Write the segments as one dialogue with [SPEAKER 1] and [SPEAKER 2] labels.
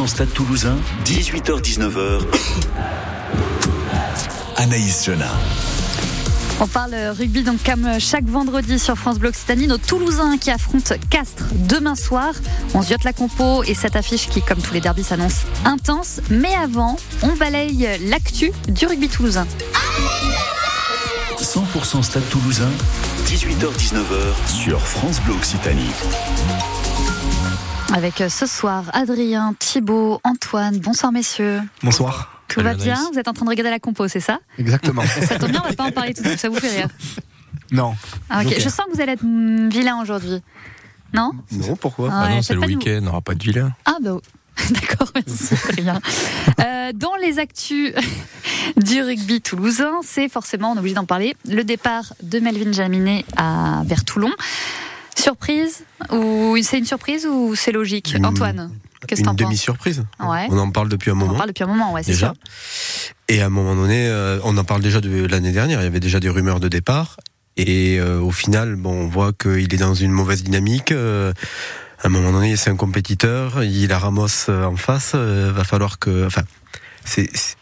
[SPEAKER 1] 100% Stade Toulousain, 18h-19h. Anaïs Jona.
[SPEAKER 2] On parle rugby donc comme chaque vendredi sur France Bleu Occitanie. Nos Toulousains qui affrontent Castres demain soir. On ziote la compo et cette affiche qui, comme tous les derbys, s'annonce intense. Mais avant, on balaye l'actu du rugby toulousain.
[SPEAKER 1] 100% Stade Toulousain, 18h-19h sur France Bleu Occitanie.
[SPEAKER 2] Avec ce soir Adrien, Thibaut, Antoine. Bonsoir messieurs.
[SPEAKER 3] Bonsoir.
[SPEAKER 2] Tout va bien Vous êtes en train de regarder la compo, c'est ça
[SPEAKER 3] Exactement.
[SPEAKER 2] Ça tombe bien, on va pas en parler tout de suite. Ça vous fait rire
[SPEAKER 3] Non.
[SPEAKER 2] Ah, ok. Je sens que vous allez être mm, vilain aujourd'hui. Non
[SPEAKER 3] Non, pourquoi
[SPEAKER 2] Ah
[SPEAKER 4] Ah non, c'est le week-end, on n'aura pas de vilain.
[SPEAKER 2] Ah bah d'accord, merci Adrien. Euh, dans les actus du rugby toulousain, c'est forcément, on est obligé d'en parler, le départ de Melvin Jaminet à vers Toulon. Surprise ou c'est une surprise ou c'est logique
[SPEAKER 3] Une-
[SPEAKER 2] Antoine, qu'est-ce
[SPEAKER 3] Une demi-surprise.
[SPEAKER 2] Ouais.
[SPEAKER 3] On en parle depuis un
[SPEAKER 2] On
[SPEAKER 3] moment.
[SPEAKER 2] en parle depuis un moment, ouais, c'est
[SPEAKER 3] déjà.
[SPEAKER 2] sûr.
[SPEAKER 3] Et à un moment donné, euh, on en parle déjà de l'année dernière. Il y avait déjà des rumeurs de départ. Et euh, au final, bon, on voit qu'il est dans une mauvaise dynamique. euh, à un moment donné, c'est un compétiteur. Il a Ramos en face. va falloir que, enfin, c'est c'est-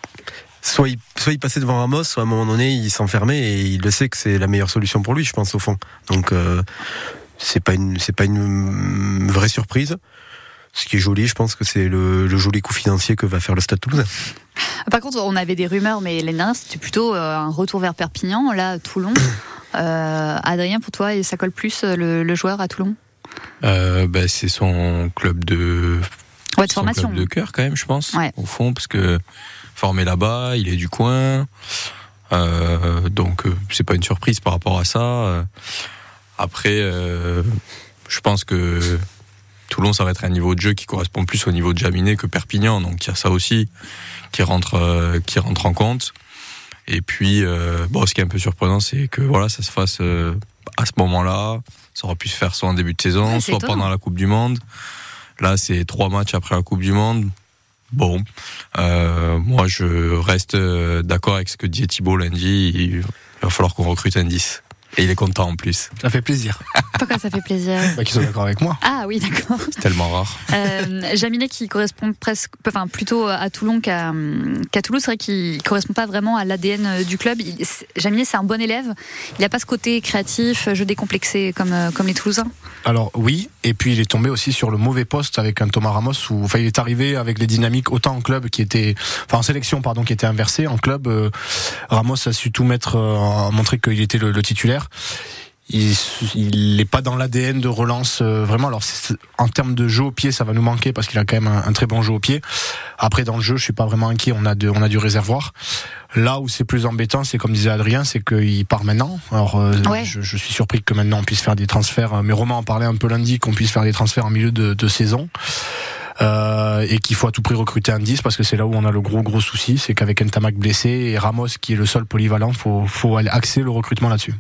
[SPEAKER 3] soit il, soit il passait devant Ramos, soit à un moment donné, il s'enfermait et il le sait que c'est la meilleure solution pour lui, je pense au fond. Donc, euh, c'est pas une, c'est pas une vraie surprise. Ce qui est joli, je pense que c'est le, le joli coup financier que va faire le Stade Toulousain.
[SPEAKER 2] Par contre, on avait des rumeurs, mais l'année dernière, c'était plutôt euh, un retour vers Perpignan. Là, Toulon. Euh, Adrien, pour toi, ça colle plus euh, le, le joueur à Toulon?
[SPEAKER 4] Euh, bah, c'est son club de,
[SPEAKER 2] Ouais, de
[SPEAKER 4] son
[SPEAKER 2] formation.
[SPEAKER 4] club de cœur quand même, je pense,
[SPEAKER 2] Ouais.
[SPEAKER 4] au fond, parce que formé là-bas, il est du coin, euh, donc euh, c'est pas une surprise par rapport à ça. Après, euh, je pense que Toulon, ça va être un niveau de jeu qui correspond plus au niveau de Jaminet que Perpignan, donc il y a ça aussi qui rentre, euh, qui rentre en compte. Et puis, euh, bon, ce qui est un peu surprenant, c'est que voilà, ça se fasse euh, à ce moment-là. Ça aurait pu se faire soit en début de saison,
[SPEAKER 2] Ouais,
[SPEAKER 4] soit
[SPEAKER 2] étonnant.
[SPEAKER 4] pendant la Coupe du Monde. Là, c'est trois matchs après la Coupe du Monde. Bon, moi, je reste d'accord avec ce que disait Thibault lundi. Il va falloir qu'on recrute un 10. Et il est content en plus.
[SPEAKER 3] Ça fait plaisir.
[SPEAKER 2] Pourquoi ça fait plaisir
[SPEAKER 3] Bah, qu'ils soient d'accord avec moi.
[SPEAKER 2] Ah oui, d'accord.
[SPEAKER 4] C'est tellement rare.
[SPEAKER 2] Euh, Jaminet qui correspond presque, enfin plutôt à Toulon qu'à Toulouse, c'est vrai qu'il correspond pas vraiment à l'ADN du club. Il- c'est- Jaminet, c'est un bon élève. Il n'a pas ce côté créatif, jeu décomplexé comme euh, comme les Toulousains.
[SPEAKER 5] Alors oui, et puis il est tombé aussi sur le mauvais poste avec un Thomas Ramos où enfin il est arrivé avec les dynamiques autant en club qui était enfin en sélection pardon qui était inversée en club euh, Ramos a su tout mettre euh, a montré qu'il était le, titulaire. Il n'est pas dans l'ADN de relance euh, vraiment. Alors en termes de jeu au pied, ça va nous manquer parce qu'il a quand même un très bon jeu au pied. Après dans le jeu, je suis pas vraiment inquiet. On a de, on a du réservoir. Là où c'est plus embêtant, c'est comme disait Adrien, c'est qu'il part maintenant. Alors euh,
[SPEAKER 2] Ouais.
[SPEAKER 5] je, je suis surpris que maintenant on puisse faire des transferts. euh, Mais Romain en parlait un peu lundi, qu'on puisse faire des transferts en milieu de, de saison. Euh, et qu'il faut à tout prix recruter un 10 parce que c'est là où on a le gros gros souci, c'est qu'avec Ntamak blessé et Ramos qui est le seul polyvalent, faut faut aller axer le recrutement là-dessus.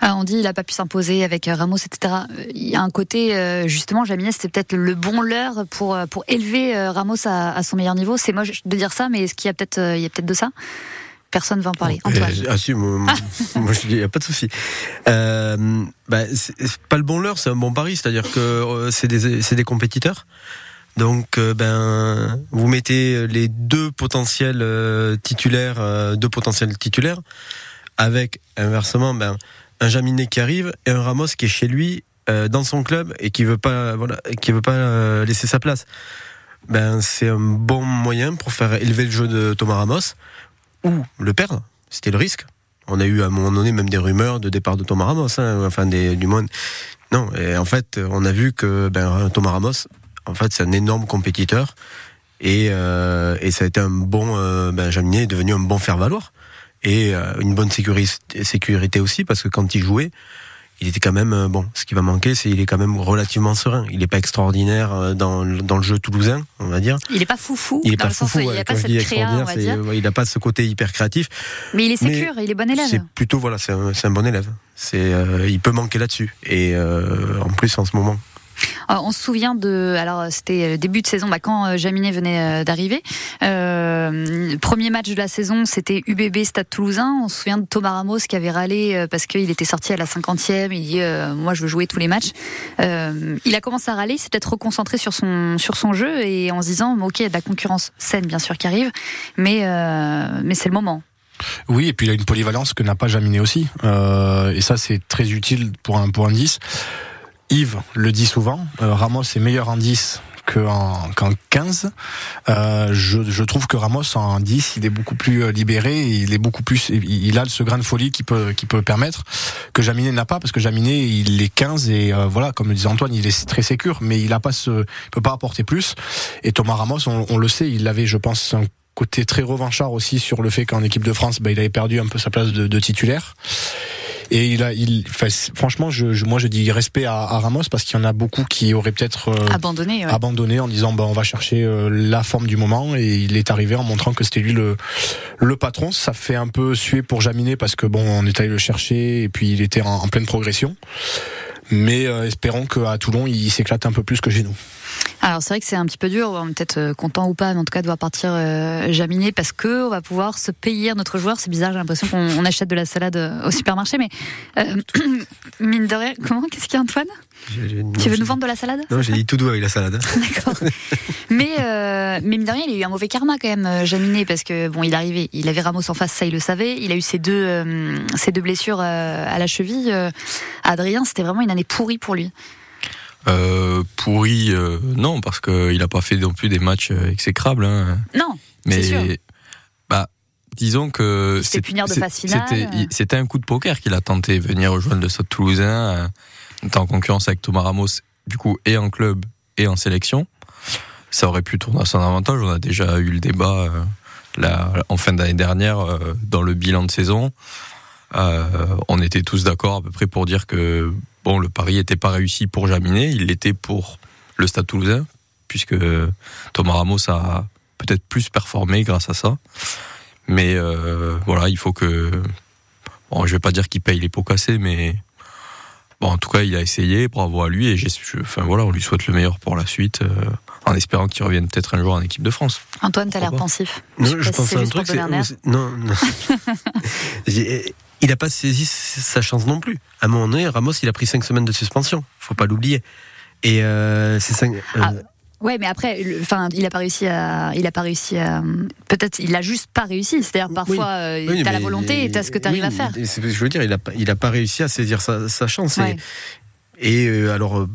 [SPEAKER 2] Ah, on dit il a pas pu s'imposer avec euh, Ramos, etc. Il y a un côté euh, justement, Jaminet, c'était peut-être le bon leurre pour pour élever Ramos à, à son meilleur niveau. C'est moche de dire ça, mais est-ce qu'il y a peut-être il y a peut-être de ça? Personne va en parler. Antoine.
[SPEAKER 3] Euh, ah si, moi, moi, je dis, y a pas de souci. Euh, bah, c'est pas le bon leurre, c'est un bon pari, c'est-à-dire que euh, c'est des, c'est des compétiteurs. Donc, euh, ben, vous mettez les deux potentiels euh, titulaires, euh, deux potentiels titulaires, avec inversement, ben, un Jaminet qui arrive et un Ramos qui est chez lui dans son club et qui veut pas, voilà, qui veut pas laisser sa place. Ben, c'est un bon moyen pour faire élever le jeu de Thomas Ramos ou le perdre. C'était le risque. On a eu à un moment donné même des rumeurs de départ de Thomas Ramos, hein, enfin des, du moins. Non, et en fait, on a vu que ben, Thomas Ramos, en fait, c'est un énorme compétiteur et, euh, et ça a été un bon. Euh, ben, Jaminet est devenu un bon faire-valoir et euh, une bonne sécurité, sécurité aussi parce que quand il jouait, il était quand même euh, bon. Ce qui va manquer, c'est il est quand même relativement serein. Il n'est pas extraordinaire dans, le- dans le jeu toulousain, on va dire.
[SPEAKER 2] Il est pas foufou
[SPEAKER 3] Il est
[SPEAKER 2] dans
[SPEAKER 3] pas foufou.
[SPEAKER 2] il n'a pas cette créa, on va dire.
[SPEAKER 3] il n'a pas ce côté hyper créatif.
[SPEAKER 2] Mais il est sécure, il est bon élève.
[SPEAKER 3] C'est plutôt voilà, c'est un, un bon élève. C'est, il peut manquer là-dessus. Et en plus en ce moment.
[SPEAKER 2] Euh, on se souvient de, alors c'était début de saison, bah, quand euh, Jaminet venait euh, d'arriver. Euh, premier match de la saison, c'était UBB Stade Toulousain. On se souvient de Thomas Ramos qui avait râlé parce qu'il était sorti à la 50e. Il dit, moi je veux jouer tous les matchs. il a commencé à râler, s'est peut-être reconcentré sur son sur son jeu et en se disant, ok, il y a de la concurrence saine bien sûr qui arrive, mais mais c'est le moment.
[SPEAKER 5] Oui, et puis il a une polyvalence que n'a pas Jaminet aussi. et ça, c'est très utile pour un, pour un 10. Yves le dit souvent, euh, Ramos est meilleur en 10 qu'en 15. Euh, je, je, trouve que Ramos en 10, il est beaucoup plus euh, libéré, il est beaucoup plus, il a ce grain de folie qui peut, qui peut permettre que Jaminet n'a pas, parce que Jaminet il est 15 et euh, voilà, comme le disait Antoine, il est très sécure, mais il a pas ce, peut pas apporter plus. Et Thomas Ramos, on, on le sait, il avait, je pense, un côté très revanchard aussi sur le fait qu'en équipe de France, bah, il avait perdu un peu sa place de, de titulaire. Et il a, il, franchement, je, moi je dis respect à, Ramos parce qu'il y en a beaucoup qui auraient peut-être euh,
[SPEAKER 2] abandonné,
[SPEAKER 5] abandonné en disant bah, on va chercher euh, la forme du moment et il est arrivé en montrant que c'était lui le, le patron. Ça fait un peu suer pour Jaminet parce que bon, on est allé le chercher et puis il était en, pleine progression. Mais euh, espérons qu'à Toulon, il s'éclate un peu plus que chez nous.
[SPEAKER 2] Alors c'est vrai que c'est un petit peu dur, on est peut-être euh, content ou pas, mais en tout cas de voir partir euh, Jaminet parce que on va pouvoir se payer notre joueur. C'est bizarre, j'ai l'impression qu'on achète de la salade euh, au supermarché, mais mine de rien, comment Qu'est-ce qu'il y a Antoine? Tu veux nous vendre de la salade?
[SPEAKER 3] Non, j'ai dit tout doux avec la salade.
[SPEAKER 2] D'accord. mais mais mine de rien, il a eu un mauvais karma quand même, Jaminet, parce que bon, il arrivait, il avait Ramos en face, ça il le savait. Il a eu ses deux ses deux blessures à la cheville. Adrien, c'était vraiment une année pourrie pour lui.
[SPEAKER 4] Euh, pourri, euh, non, parce qu'il n'a pas fait non plus des matchs euh, exécrables. Hein.
[SPEAKER 2] Non,
[SPEAKER 4] mais sûr. bah, disons que
[SPEAKER 2] c'était
[SPEAKER 4] C'était un coup de poker qu'il a tenté venir rejoindre le Stade Toulousain, en en concurrence avec Thomas Ramos, du coup, et en club et en sélection. Ça aurait pu tourner à son avantage. On a déjà eu le débat là, en fin d'année dernière dans le bilan de saison. on était tous d'accord à peu près pour dire que Bon, le pari n'était pas réussi pour Jaminet, il l'était pour le Stade Toulousain, puisque Thomas Ramos a peut-être plus performé grâce à ça. Mais euh, voilà, il faut que. Bon, je vais pas dire qu'il paye les pots cassés, mais bon, en tout cas, il a essayé. Bravo à lui et enfin voilà, on lui souhaite le meilleur pour la suite, euh, en espérant qu'il revienne peut-être un jour en équipe de France.
[SPEAKER 2] Antoine, tu as l'air pensif.
[SPEAKER 3] Non, je, pense à un truc. Non, non. il n'a pas saisi sa chance non plus. À un moment donné, Ramos, il a pris cinq semaines de suspension. Faut pas l'oublier. Et euh, c'est. Euh,
[SPEAKER 2] ah, ouais, mais après, enfin, il a pas réussi à, il a pas réussi à, peut-être, il a juste pas réussi. C'est-à-dire parfois, euh, tu as la volonté et tu as ce que tu arrives à faire.
[SPEAKER 3] je veux dire, il a, il a pas réussi à saisir sa, sa chance. Et, et alors,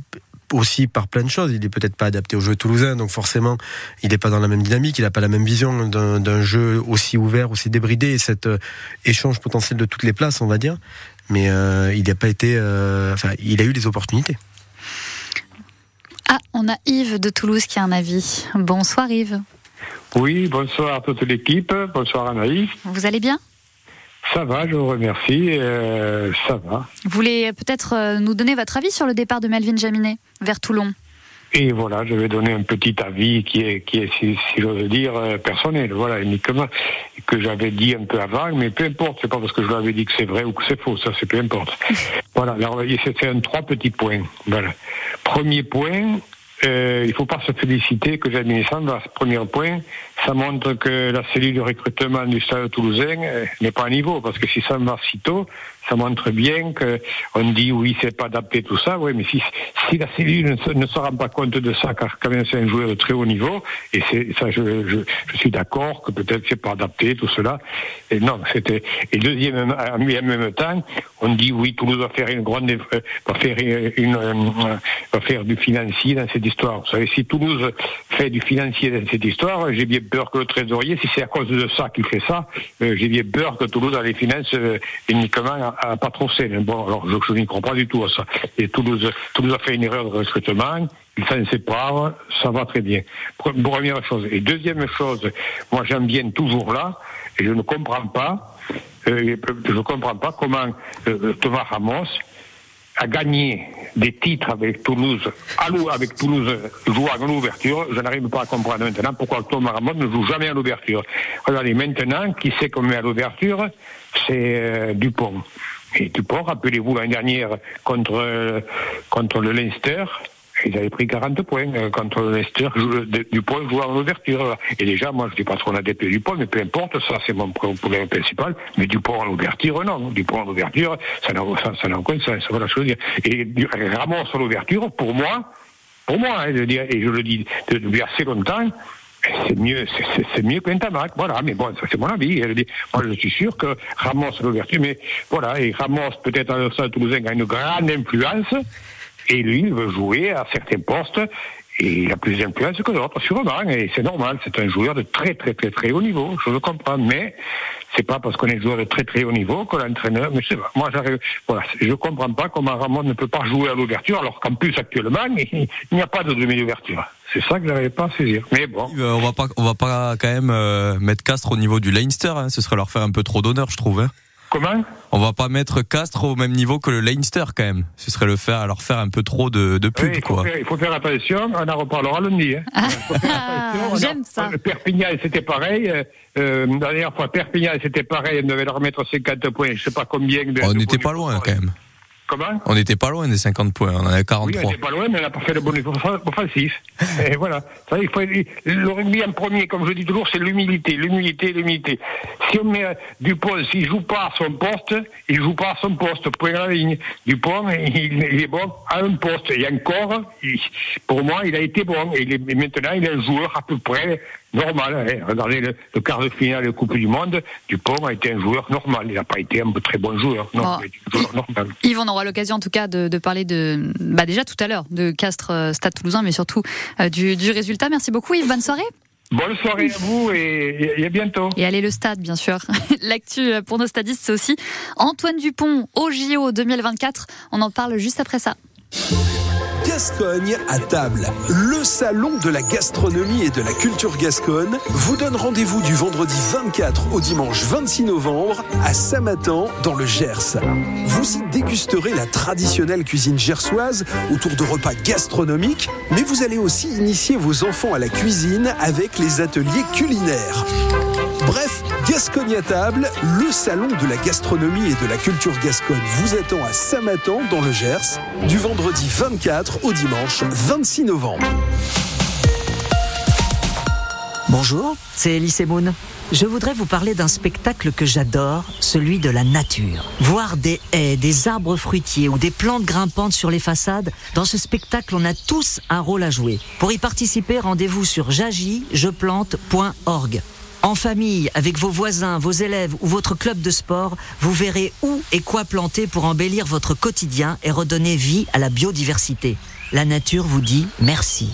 [SPEAKER 3] aussi par plein de choses. Il est peut-être pas adapté au jeu toulousain, donc forcément, il n'est pas dans la même dynamique, il n'a pas la même vision d'un jeu aussi ouvert, aussi débridé, et cet euh, échange potentiel de toutes les places, on va dire. Mais euh, il n'a pas été, euh, enfin, il a eu des opportunités.
[SPEAKER 2] Ah, on a Yves de Toulouse qui a un avis. Bonsoir Yves.
[SPEAKER 6] Oui, bonsoir à toute l'équipe. Bonsoir Anaïs.
[SPEAKER 2] Vous allez bien?
[SPEAKER 6] Ça va, je vous remercie. Euh, ça va.
[SPEAKER 2] Vous voulez peut-être euh, nous donner votre avis sur le départ de Melvin Jaminet vers Toulon?
[SPEAKER 6] Et voilà, je vais donner un petit avis qui est, qui est si, j'ose dire, euh, personnel, voilà, uniquement, que j'avais dit un peu avant, mais peu importe, c'est pas parce que je l'avais dit que c'est vrai ou que c'est faux, ça c'est peu importe. voilà, alors c'est un trois petits points. Voilà. Premier point, euh, il ne faut pas se féliciter que Jamie ce premier point, ça montre que la cellule de recrutement du Stade toulousain euh, n'est pas à niveau, parce que si ça va si tôt, ça montre bien qu'on dit oui, c'est pas adapté tout ça, oui, mais si, si la cellule ne se, rend pas compte de ça, car quand même c'est un joueur de très haut niveau, et c'est ça, je, je, je suis d'accord que peut-être c'est pas adapté tout cela. Et non, c'était. Et deuxième, en même temps, on dit oui, Toulouse va faire une grande, euh, va faire une, euh, va faire du financier dans cette histoire. Vous savez, si Toulouse fait du financier dans cette histoire, j'ai bien peur que le trésorier, si c'est à cause de ça qu'il fait ça, euh, j'ai bien peur que Toulouse a les finances uniquement à saine. Bon, alors je, n'y crois pas du tout à ça. Et Toulouse, Toulouse a fait une erreur de recrutement, il s'en sépare, ça va très bien. Première chose. Et deuxième chose, moi j'aime bien toujours là, et je ne comprends pas, euh, je ne comprends pas comment euh, Thomas Ramos a gagné des titres avec Toulouse, avec Toulouse jouant à l'ouverture. Je n'arrive pas à comprendre maintenant pourquoi Thomas Ramos ne joue jamais à l'ouverture. Regardez, maintenant, qui sait qu'on met à l'ouverture? C'est euh, Dupont. Et Dupont, rappelez-vous l'année dernière contre, contre le Leinster, Ils avaient pris 40 points euh, contre le Leicester, jou- de- Dupont jouait en ouverture. Et déjà, moi, je dis pas trop adepte de Dupont, mais peu importe, ça c'est mon pro- problème principal. Mais Dupont en ouverture, non. Dupont en ouverture, ça n'a aucun sens. Voilà je veux dire. Et du- Ramos en ouverture, pour moi, pour moi, hein, je dire, et je le dis de- depuis assez longtemps, c'est mieux, c'est- mieux qu'un Tamac, voilà. Mais bon, ça c'est mon avis. Moi, je suis sûr que Ramos l'ouverture, mais voilà, et Ramos peut-être à Toulousain a une grande influence, et lui il veut jouer à certains postes. Et il a plus d'influence que d'autres, sûrement, et c'est normal, c'est un joueur de très très très très haut niveau, je le comprends, mais c'est pas parce qu'on est joueur de très très haut niveau que l'entraîneur, mais c'est moi j'arrive, voilà, je comprends pas comment Ramon ne peut pas jouer à l'ouverture, alors qu'en plus actuellement, il n'y a pas de demi-ouverture. C'est ça que j'arrive pas à saisir. Mais bon.
[SPEAKER 4] Euh, on va pas, on va pas quand même euh, mettre Castres au niveau du Leinster. Hein. Ce serait leur faire un peu trop d'honneur, je trouve. Hein.
[SPEAKER 6] Comment?
[SPEAKER 4] On va pas mettre Castres au même niveau que le Leinster quand même. Ce serait le faire, leur faire un peu trop de, de pub,
[SPEAKER 6] Oui, il, faut
[SPEAKER 4] quoi.
[SPEAKER 6] faire, il faut faire attention, on en reparlera lundi. Hein.
[SPEAKER 2] Ah, j'aime ça.
[SPEAKER 6] Le Perpignan, c'était pareil. Euh, euh, la dernière fois, Perpignan, c'était pareil. On devait leur mettre 50 points, je sais pas combien. de-
[SPEAKER 4] On n'était pas loin quand même.
[SPEAKER 6] Comment
[SPEAKER 4] On n'était pas loin des 50 points. On en avait
[SPEAKER 6] Oui,
[SPEAKER 4] 43.
[SPEAKER 6] on n'était pas loin, mais on n'a pas fait le bonus offensif. Et voilà. Ça, il faut, le rugby en premier, comme je dis toujours, c'est l'humilité, l'humilité, l'humilité. Si on met Dupont, s'il joue pas à son poste, il joue pas à son poste, point à la ligne. Dupont, il, il est bon à un poste. Et encore, il- pour moi, il a été bon. Et, il est- et maintenant, il est un joueur à peu près normal. hein. Regardez le, le quart de finale de Coupe du Monde, Dupont a été un joueur normal. Il n'a pas été un très bon joueur. Non,
[SPEAKER 2] Oh.
[SPEAKER 6] un joueur normal.
[SPEAKER 2] Yves, on aura l'occasion en tout cas de, de parler de, bah déjà tout à l'heure, de Castres euh, Stade Toulousain, mais surtout euh, du, du résultat. Merci beaucoup Yves, bonne soirée.
[SPEAKER 6] Bonne soirée à vous et, et à bientôt.
[SPEAKER 2] Et allez le stade, bien sûr. L'actu euh, pour nos stadistes, c'est aussi Antoine Dupont au JO 2024. On en parle juste après ça.
[SPEAKER 7] Gascogne à table, le salon de la gastronomie et de la culture gasconne, vous donne rendez-vous du vendredi 24 au dimanche 26 novembre à Samatan dans le Gers. Vous y dégusterez la traditionnelle cuisine gersoise autour de repas gastronomiques, mais vous allez aussi initier vos enfants à la cuisine avec les ateliers culinaires. Bref, Gascogne à table, le salon de la gastronomie et de la culture gasconne vous attend à Samatan dans le Gers du vendredi 24 au dimanche 26 novembre.
[SPEAKER 8] Bonjour, c'est Elise Moon. Je voudrais vous parler d'un spectacle que j'adore, celui de la nature. Voir des haies, des arbres fruitiers ou des plantes grimpantes sur les façades, dans ce spectacle, on a tous un rôle à jouer. Pour y participer, rendez-vous sur jagijeplante.org. En famille, avec vos voisins, vos élèves ou votre club de sport, vous verrez où et quoi planter pour embellir votre quotidien et redonner vie à la biodiversité. La nature vous dit merci.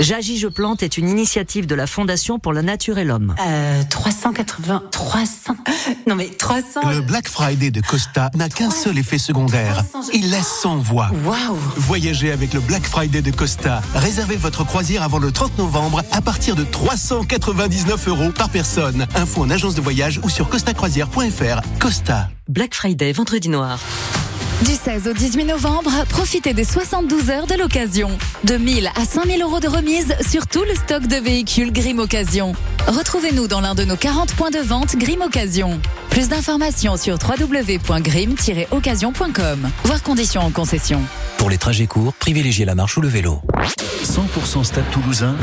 [SPEAKER 8] J'agis, je plante est une initiative de la Fondation pour la nature et l'homme.
[SPEAKER 9] Euh, 380, 300. Non mais 300.
[SPEAKER 10] Le Black Friday de Costa n'a qu'un seul effet secondaire. Il laisse sans voix.
[SPEAKER 9] Waouh.
[SPEAKER 10] Voyagez avec le Black Friday de Costa. Réservez votre croisière avant le 30 novembre à partir de 399 euros par personne. Info en agence de voyage ou sur costacroisière.fr. Costa.
[SPEAKER 8] Black Friday, vendredi noir.
[SPEAKER 11] Du 16 au 18 novembre, profitez des 72 heures de l'occasion. De 1000 à 5000 euros de remise sur tout le stock de véhicules Grim Occasion. Retrouvez-nous dans l'un de nos 40 points de vente Grim Occasion. Plus d'informations sur www.grim-occasion.com. Voir conditions en concession.
[SPEAKER 12] Pour les trajets courts, privilégiez la marche ou le vélo.
[SPEAKER 1] 100% Stade Toulousain,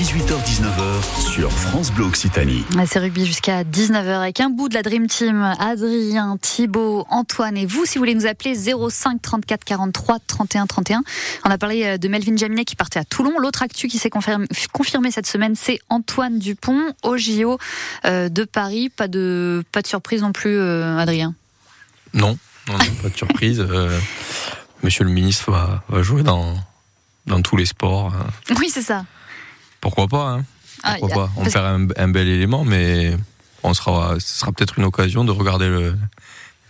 [SPEAKER 1] 18h-19h sur France Bleu Occitanie.
[SPEAKER 2] Ouais, C'est rugby jusqu'à 19h avec un bout de la Dream Team. Adrien, Thibaut, Antoine et vous, si vous voulez nous appeler 05 34 43 31 31. On a parlé euh, de Melvin Jaminet qui partait à Toulon. L'autre actu qui s'est confirmé, confirmé cette semaine, c'est Antoine Dupont au JO euh, de Paris. Pas de, pas de surprise non plus, euh, Adrien?
[SPEAKER 4] Non, non, non, pas de surprise. Euh, monsieur le ministre va, va jouer dans, dans tous les sports. hein.
[SPEAKER 2] Oui, c'est ça.
[SPEAKER 4] Pourquoi pas hein
[SPEAKER 2] Ah,
[SPEAKER 4] Pourquoi pas On
[SPEAKER 2] parce-
[SPEAKER 4] perd un, un bel élément, mais on sera, ce sera peut-être une occasion de regarder le,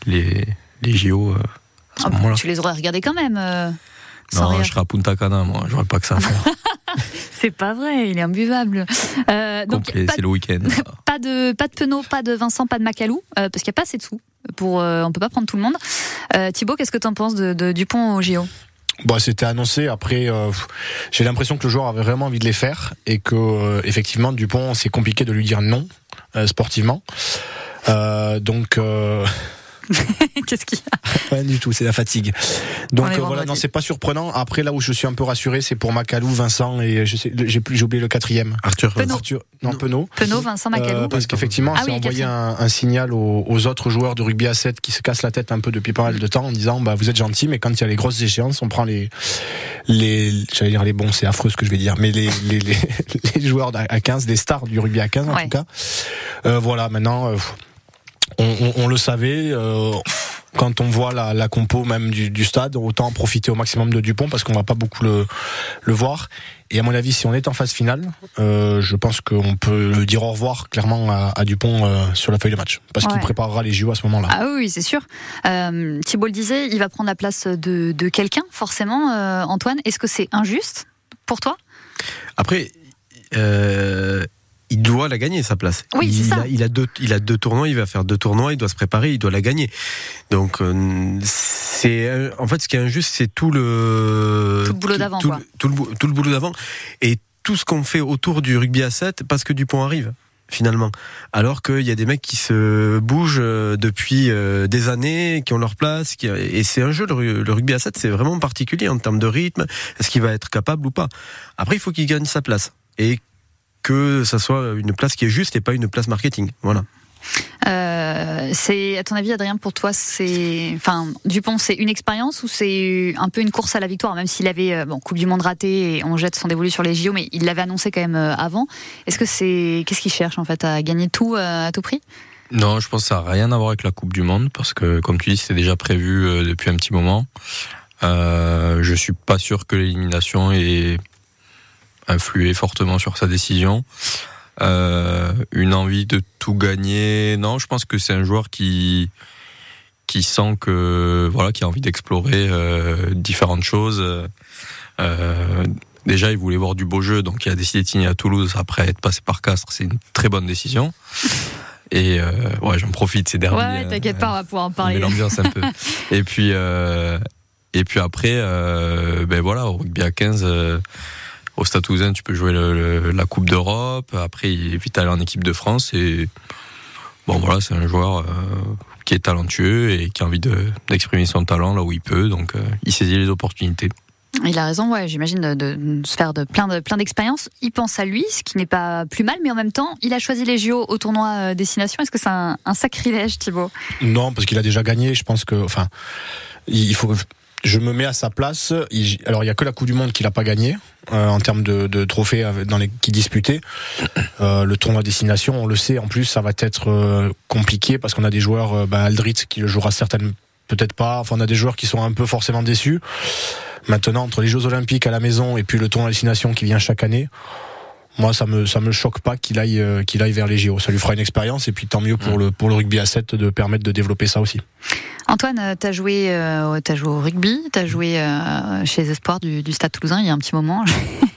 [SPEAKER 4] les, les JO euh, à ce
[SPEAKER 2] Ah,
[SPEAKER 4] moment-là.
[SPEAKER 2] tu les aurais regardés quand même. euh,
[SPEAKER 4] Non, je serai à Punta Cana, moi. J'aurais pas que ça à faire.
[SPEAKER 2] C'est pas vrai, il est imbuvable. Euh, donc,
[SPEAKER 4] c'est le week-end.
[SPEAKER 2] Pas de, pas de Penaud, pas de Vincent, pas de Macalou, euh, parce qu'il n'y a pas assez de sous. Pour, euh, on peut pas prendre tout le monde. Thibaut, qu'est-ce que tu en penses de, de Dupont au JO
[SPEAKER 5] Bon, c'était annoncé. Après, euh, j'ai l'impression que le joueur avait vraiment envie de les faire et que euh, effectivement Dupont, c'est compliqué de lui dire non euh, sportivement. Euh, donc,
[SPEAKER 2] Qu'est-ce qu'il y a
[SPEAKER 5] Rien du tout, c'est la fatigue. Donc euh, voilà, non, c'est pas surprenant. Après, là où je suis un peu rassuré, c'est pour Macalou, Vincent et je sais, j'ai plus, j'ai oublié le quatrième.
[SPEAKER 3] Arthur.
[SPEAKER 2] Penaud.
[SPEAKER 5] Arthur, non, Penaud.
[SPEAKER 2] Penaud, Vincent Macalou.
[SPEAKER 5] Euh, parce qu'effectivement,
[SPEAKER 2] Ah
[SPEAKER 5] c'est
[SPEAKER 2] oui,
[SPEAKER 5] envoyé
[SPEAKER 2] quatrième.
[SPEAKER 5] un, un signal aux, aux autres joueurs de rugby à 7 qui se cassent la tête un peu depuis pas mal de temps en disant bah vous êtes gentils mais quand il y a les grosses échéances on prend les les j'allais dire les bons c'est affreux ce que je vais dire mais les les, les, les joueurs à 15 les stars du rugby à 15 en
[SPEAKER 2] Ouais.
[SPEAKER 5] tout cas Euh, voilà maintenant euh, on, on, on le savait euh, quand on voit la, la compo même du, du stade, autant en profiter au maximum de Dupont parce qu'on va pas beaucoup le, le voir. Et à mon avis, si on est en phase finale, euh, je pense qu'on peut dire au revoir clairement à, à Dupont euh, sur la feuille de match parce qu'il préparera les JO à ce moment-là.
[SPEAKER 2] Ah oui, oui, c'est sûr. Euh, Thibault le disait, il va prendre la place de, de quelqu'un, forcément. Euh, Antoine, est-ce que c'est injuste pour toi?
[SPEAKER 3] Après, euh, il doit la gagner sa place.
[SPEAKER 2] Oui,
[SPEAKER 3] il,
[SPEAKER 2] ça.
[SPEAKER 3] A, il a deux, il a deux tournois, il va faire deux tournois, il doit se préparer, il doit la gagner. Donc euh, c'est, euh, en fait, ce qui est injuste, c'est tout le
[SPEAKER 2] Tout le boulot d'avant,
[SPEAKER 3] tout, tout le, bou- tout le boulot d'avant et tout ce qu'on fait autour du rugby à 7 parce que Dupont arrive finalement. Alors qu'il y a des mecs qui se bougent euh, depuis des années, qui ont leur place, qui, et c'est un jeu, le, ru- le rugby à 7, c'est vraiment particulier en termes de rythme, est-ce qu'il va être capable ou pas. Après, il faut qu'il gagne sa place. Et que ça soit une place qui est juste et pas une place marketing. Voilà.
[SPEAKER 2] Euh, C'est, à ton avis, Adrien, pour toi, c'est, enfin, Dupont, c'est une expérience ou c'est un peu une course à la victoire, même s'il avait, euh, bon, Coupe du Monde ratée et on jette son dévolu sur les JO, mais il l'avait annoncé quand même euh, avant. Est-ce que c'est, qu'est-ce qu'il cherche en fait à gagner tout euh, à tout prix?
[SPEAKER 4] Non, je pense que ça n'a rien à voir avec la Coupe du Monde parce que, comme tu dis, c'était déjà prévu depuis un petit moment. Euh, je suis pas sûr que l'élimination ait influé fortement sur sa décision. Euh, une envie de tout gagner, non, je pense que c'est un joueur qui qui sent que voilà, qui a envie d'explorer euh, différentes choses. Euh, déjà, il voulait voir du beau jeu, donc il a décidé de signer à Toulouse après être passé par Castres. C'est une très bonne décision. Et ouais, j'en profite ces derniers.
[SPEAKER 2] Ouais, t'inquiète pas, on va pouvoir en parler.
[SPEAKER 4] l'ambiance un peu. Et puis, et puis après, ben voilà, au rugby à 15, euh, au Stade Toulousain, tu peux jouer le- le- la Coupe d'Europe. Après, il est vite allé en équipe de France. Et bon, voilà, c'est un joueur euh, qui est talentueux et qui a envie de- d'exprimer son talent là où il peut. Donc, euh, il saisit les opportunités.
[SPEAKER 2] Il a raison, ouais, j'imagine de, de- de se faire de plein de plein d'expériences. Il pense à lui, ce qui n'est pas plus mal, mais en même temps, il a choisi les JO au tournoi euh, destination. Est-ce que c'est un, un sacrilège, Thibaut?
[SPEAKER 5] Non, parce qu'il a déjà gagné. Je pense que, enfin, il faut. Je me mets à sa place. Il- alors, il y a que la Coupe du Monde qu'il a pas gagné euh, en termes de, de trophées avec- dans les qui disputaient. Euh, le tournoi destination, on le sait. En plus, ça va être euh, compliqué parce qu'on a des joueurs, bah, Aldrit qui le jouera certainement peut-être pas. Enfin, on a des joueurs qui sont un peu forcément déçus. Maintenant, entre les Jeux Olympiques à la maison et puis le tournoi destination qui vient chaque année. Moi, ça me ça me choque pas qu'il aille qu'il aille vers les JO. Ça lui fera une expérience et puis tant mieux pour le pour le rugby à 7 de permettre de développer ça aussi.
[SPEAKER 2] Antoine, tu as joué, euh, t'as joué au rugby, tu as joué euh, chez les Espoirs du, du Stade Toulousain il y a un petit moment.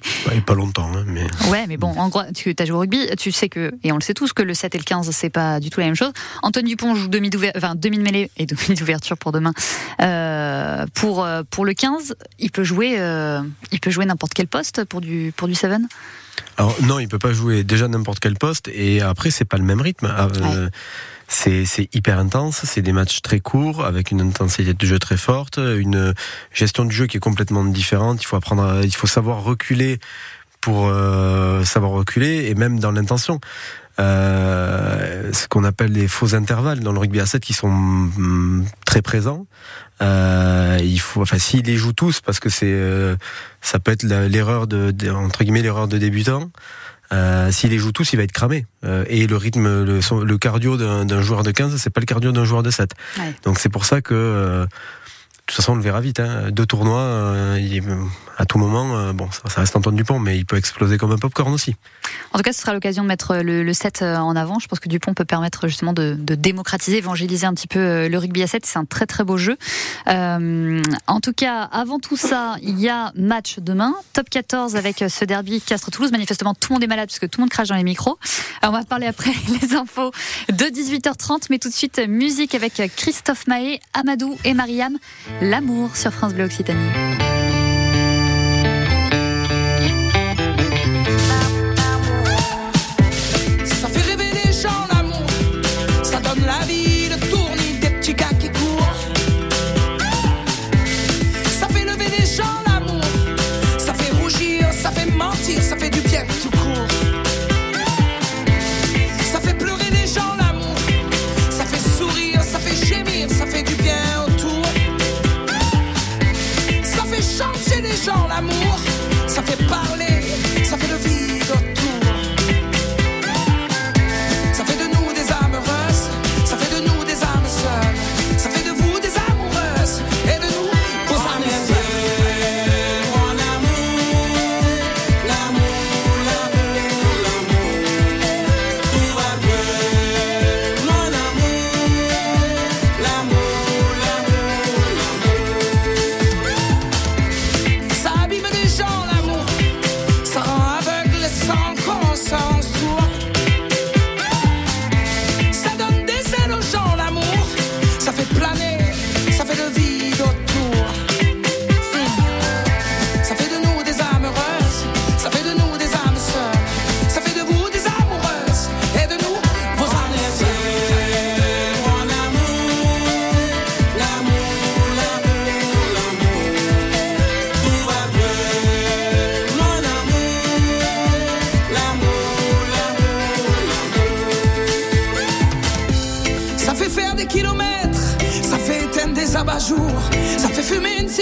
[SPEAKER 3] Pas longtemps, hein, mais.
[SPEAKER 2] ouais, mais bon, en gros, tu as joué au rugby, tu sais que, et on le sait tous, que le 7 et le 15, c'est pas du tout la même chose. Antoine Dupont joue demi, enfin, demi de mêlée et demi d'ouverture pour demain. Euh, pour, euh, pour le 15, il peut jouer, euh, il peut jouer n'importe quel poste pour du, pour du 7
[SPEAKER 3] Alors non, il peut pas jouer déjà n'importe quel poste et après c'est pas le même rythme. Euh, c'est hyper intense, c'est des matchs très courts avec une intensité de jeu très forte, une gestion du jeu qui est complètement différente. Il faut apprendre, à- il faut savoir reculer pour euh, savoir reculer et même dans l'intention. Euh, ce qu'on appelle les faux intervalles dans le rugby à 7 qui sont mm, très présents. Euh, il faut, enfin, s'il les joue tous, parce que c'est, euh, ça peut être l'erreur de, de- entre guillemets l'erreur de débutant. Euh, s'il les joue tous, il va être cramé. Euh, et le rythme, le, cardio d'un joueur de 15, c'est pas le cardio d'un joueur de 7.
[SPEAKER 2] Ouais.
[SPEAKER 3] Donc c'est pour ça que, euh, toute façon, on le verra vite. Hein. Deux tournois, euh, est- à tout moment, euh, bon, ça, ça reste Antoine Dupont, mais il peut exploser comme un popcorn aussi.
[SPEAKER 2] En tout cas, ce sera l'occasion de mettre le, le 7 en avant. Je pense que Dupont peut permettre justement de, de démocratiser, évangéliser un petit peu euh, le rugby à 7. C'est un très très beau jeu. Euh, en tout cas, avant tout ça, il y a match demain, top 14 avec ce derby Castres-Toulouse. Manifestement, tout le monde est malade puisque tout le monde crache dans les micros. On va parler après les infos de 18h30, mais tout de suite, musique avec Christophe Mahé, Amadou et Mariam. L'amour sur France Bleu Occitanie.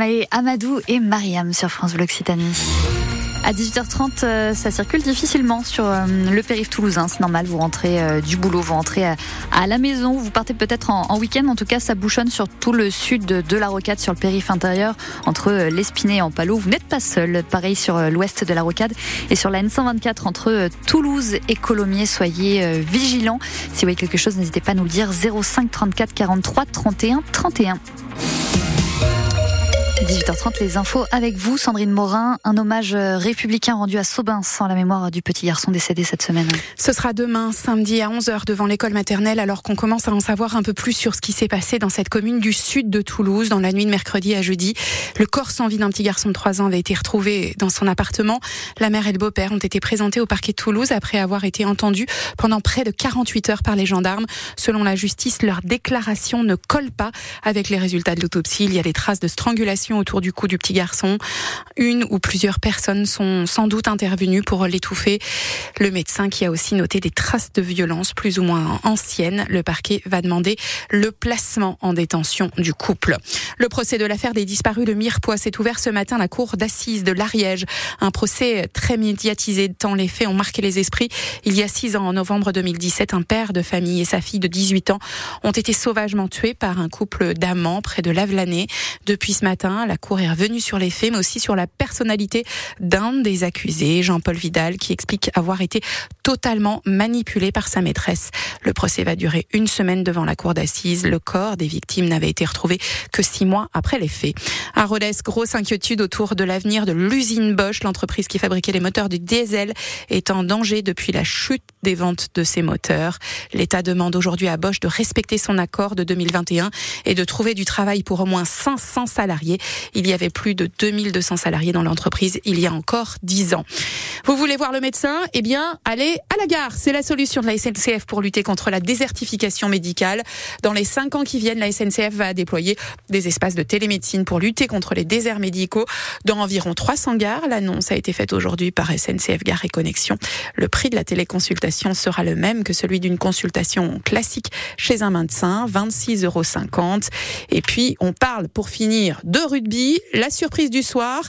[SPEAKER 2] Maé, Amadou et Mariam sur France Bleu Occitanie. À 18h30, euh, ça circule difficilement sur euh, le périph' toulousain. C'est normal, vous rentrez euh, du boulot, vous rentrez à, la maison, vous partez peut-être en, en week-end. En tout cas, ça bouchonne sur tout le sud de, la Rocade, sur le périph' intérieur, entre l'Espinay et Ampalo. Vous n'êtes pas seul. Pareil sur l'ouest de la Rocade et sur la N124 entre Toulouse et Colomiers. Soyez vigilants. Si vous voyez quelque chose, n'hésitez pas à nous le dire. 05 34 43 31 31. 18h30, les infos avec vous, Sandrine Morin. Un hommage républicain rendu à Saubin sans la mémoire du petit garçon décédé cette semaine.
[SPEAKER 13] Ce sera demain, samedi à 11h devant l'école maternelle, alors qu'on commence à en savoir un peu plus sur ce qui s'est passé dans cette commune du sud de Toulouse, dans la nuit de mercredi à jeudi. Le corps sans vie d'un petit garçon de 3 ans avait été retrouvé dans son appartement. La mère et le beau-père ont été présentés au parquet de Toulouse après avoir été entendus pendant près de 48 heures par les gendarmes. Selon la justice, leur déclaration ne colle pas avec les résultats de l'autopsie. Il y a des traces de strangulation autour du cou du petit garçon. Une ou plusieurs personnes sont sans doute intervenues pour l'étouffer. Le médecin qui a aussi noté des traces de violence plus ou moins anciennes. Le parquet va demander le placement en détention du couple. Le procès de l'affaire des disparus de Mirepoix s'est ouvert ce matin à la cour d'assises de l'Ariège. Un procès très médiatisé tant les faits ont marqué les esprits. Il y a six ans, en novembre 2017, un père de famille et sa fille de 18 ans ont été sauvagement tués par un couple d'amants près de Lavelanet. Depuis ce matin, la cour est revenue sur les faits, mais aussi sur la personnalité d'un des accusés, Jean-Paul Vidal, qui explique avoir été totalement manipulé par sa maîtresse. Le procès va durer une semaine devant la cour d'assises. Le corps des victimes n'avait été retrouvé que six mois après les faits. À Rodez, grosse inquiétude autour de l'avenir de l'usine Bosch, l'entreprise qui fabriquait les moteurs du diesel, est en danger depuis la chute des ventes de ces moteurs. L'État demande aujourd'hui à Bosch de respecter son accord de 2021 et de trouver du travail pour au moins 500 salariés. Il y avait plus de 2200 salariés dans l'entreprise il y a encore 10 ans. Vous voulez voir le médecin? Eh bien, allez à la gare. C'est la solution de la SNCF pour lutter contre la désertification médicale. Dans les 5 ans qui viennent, la SNCF va déployer des espaces de télémédecine pour lutter contre les déserts médicaux dans environ 300 gares. L'annonce a été faite aujourd'hui par SNCF Gare et Connexion. Le prix de la téléconsultation sera le même que celui d'une consultation classique chez un médecin, 26,50 euros. Et puis, on parle pour finir de La surprise du soir,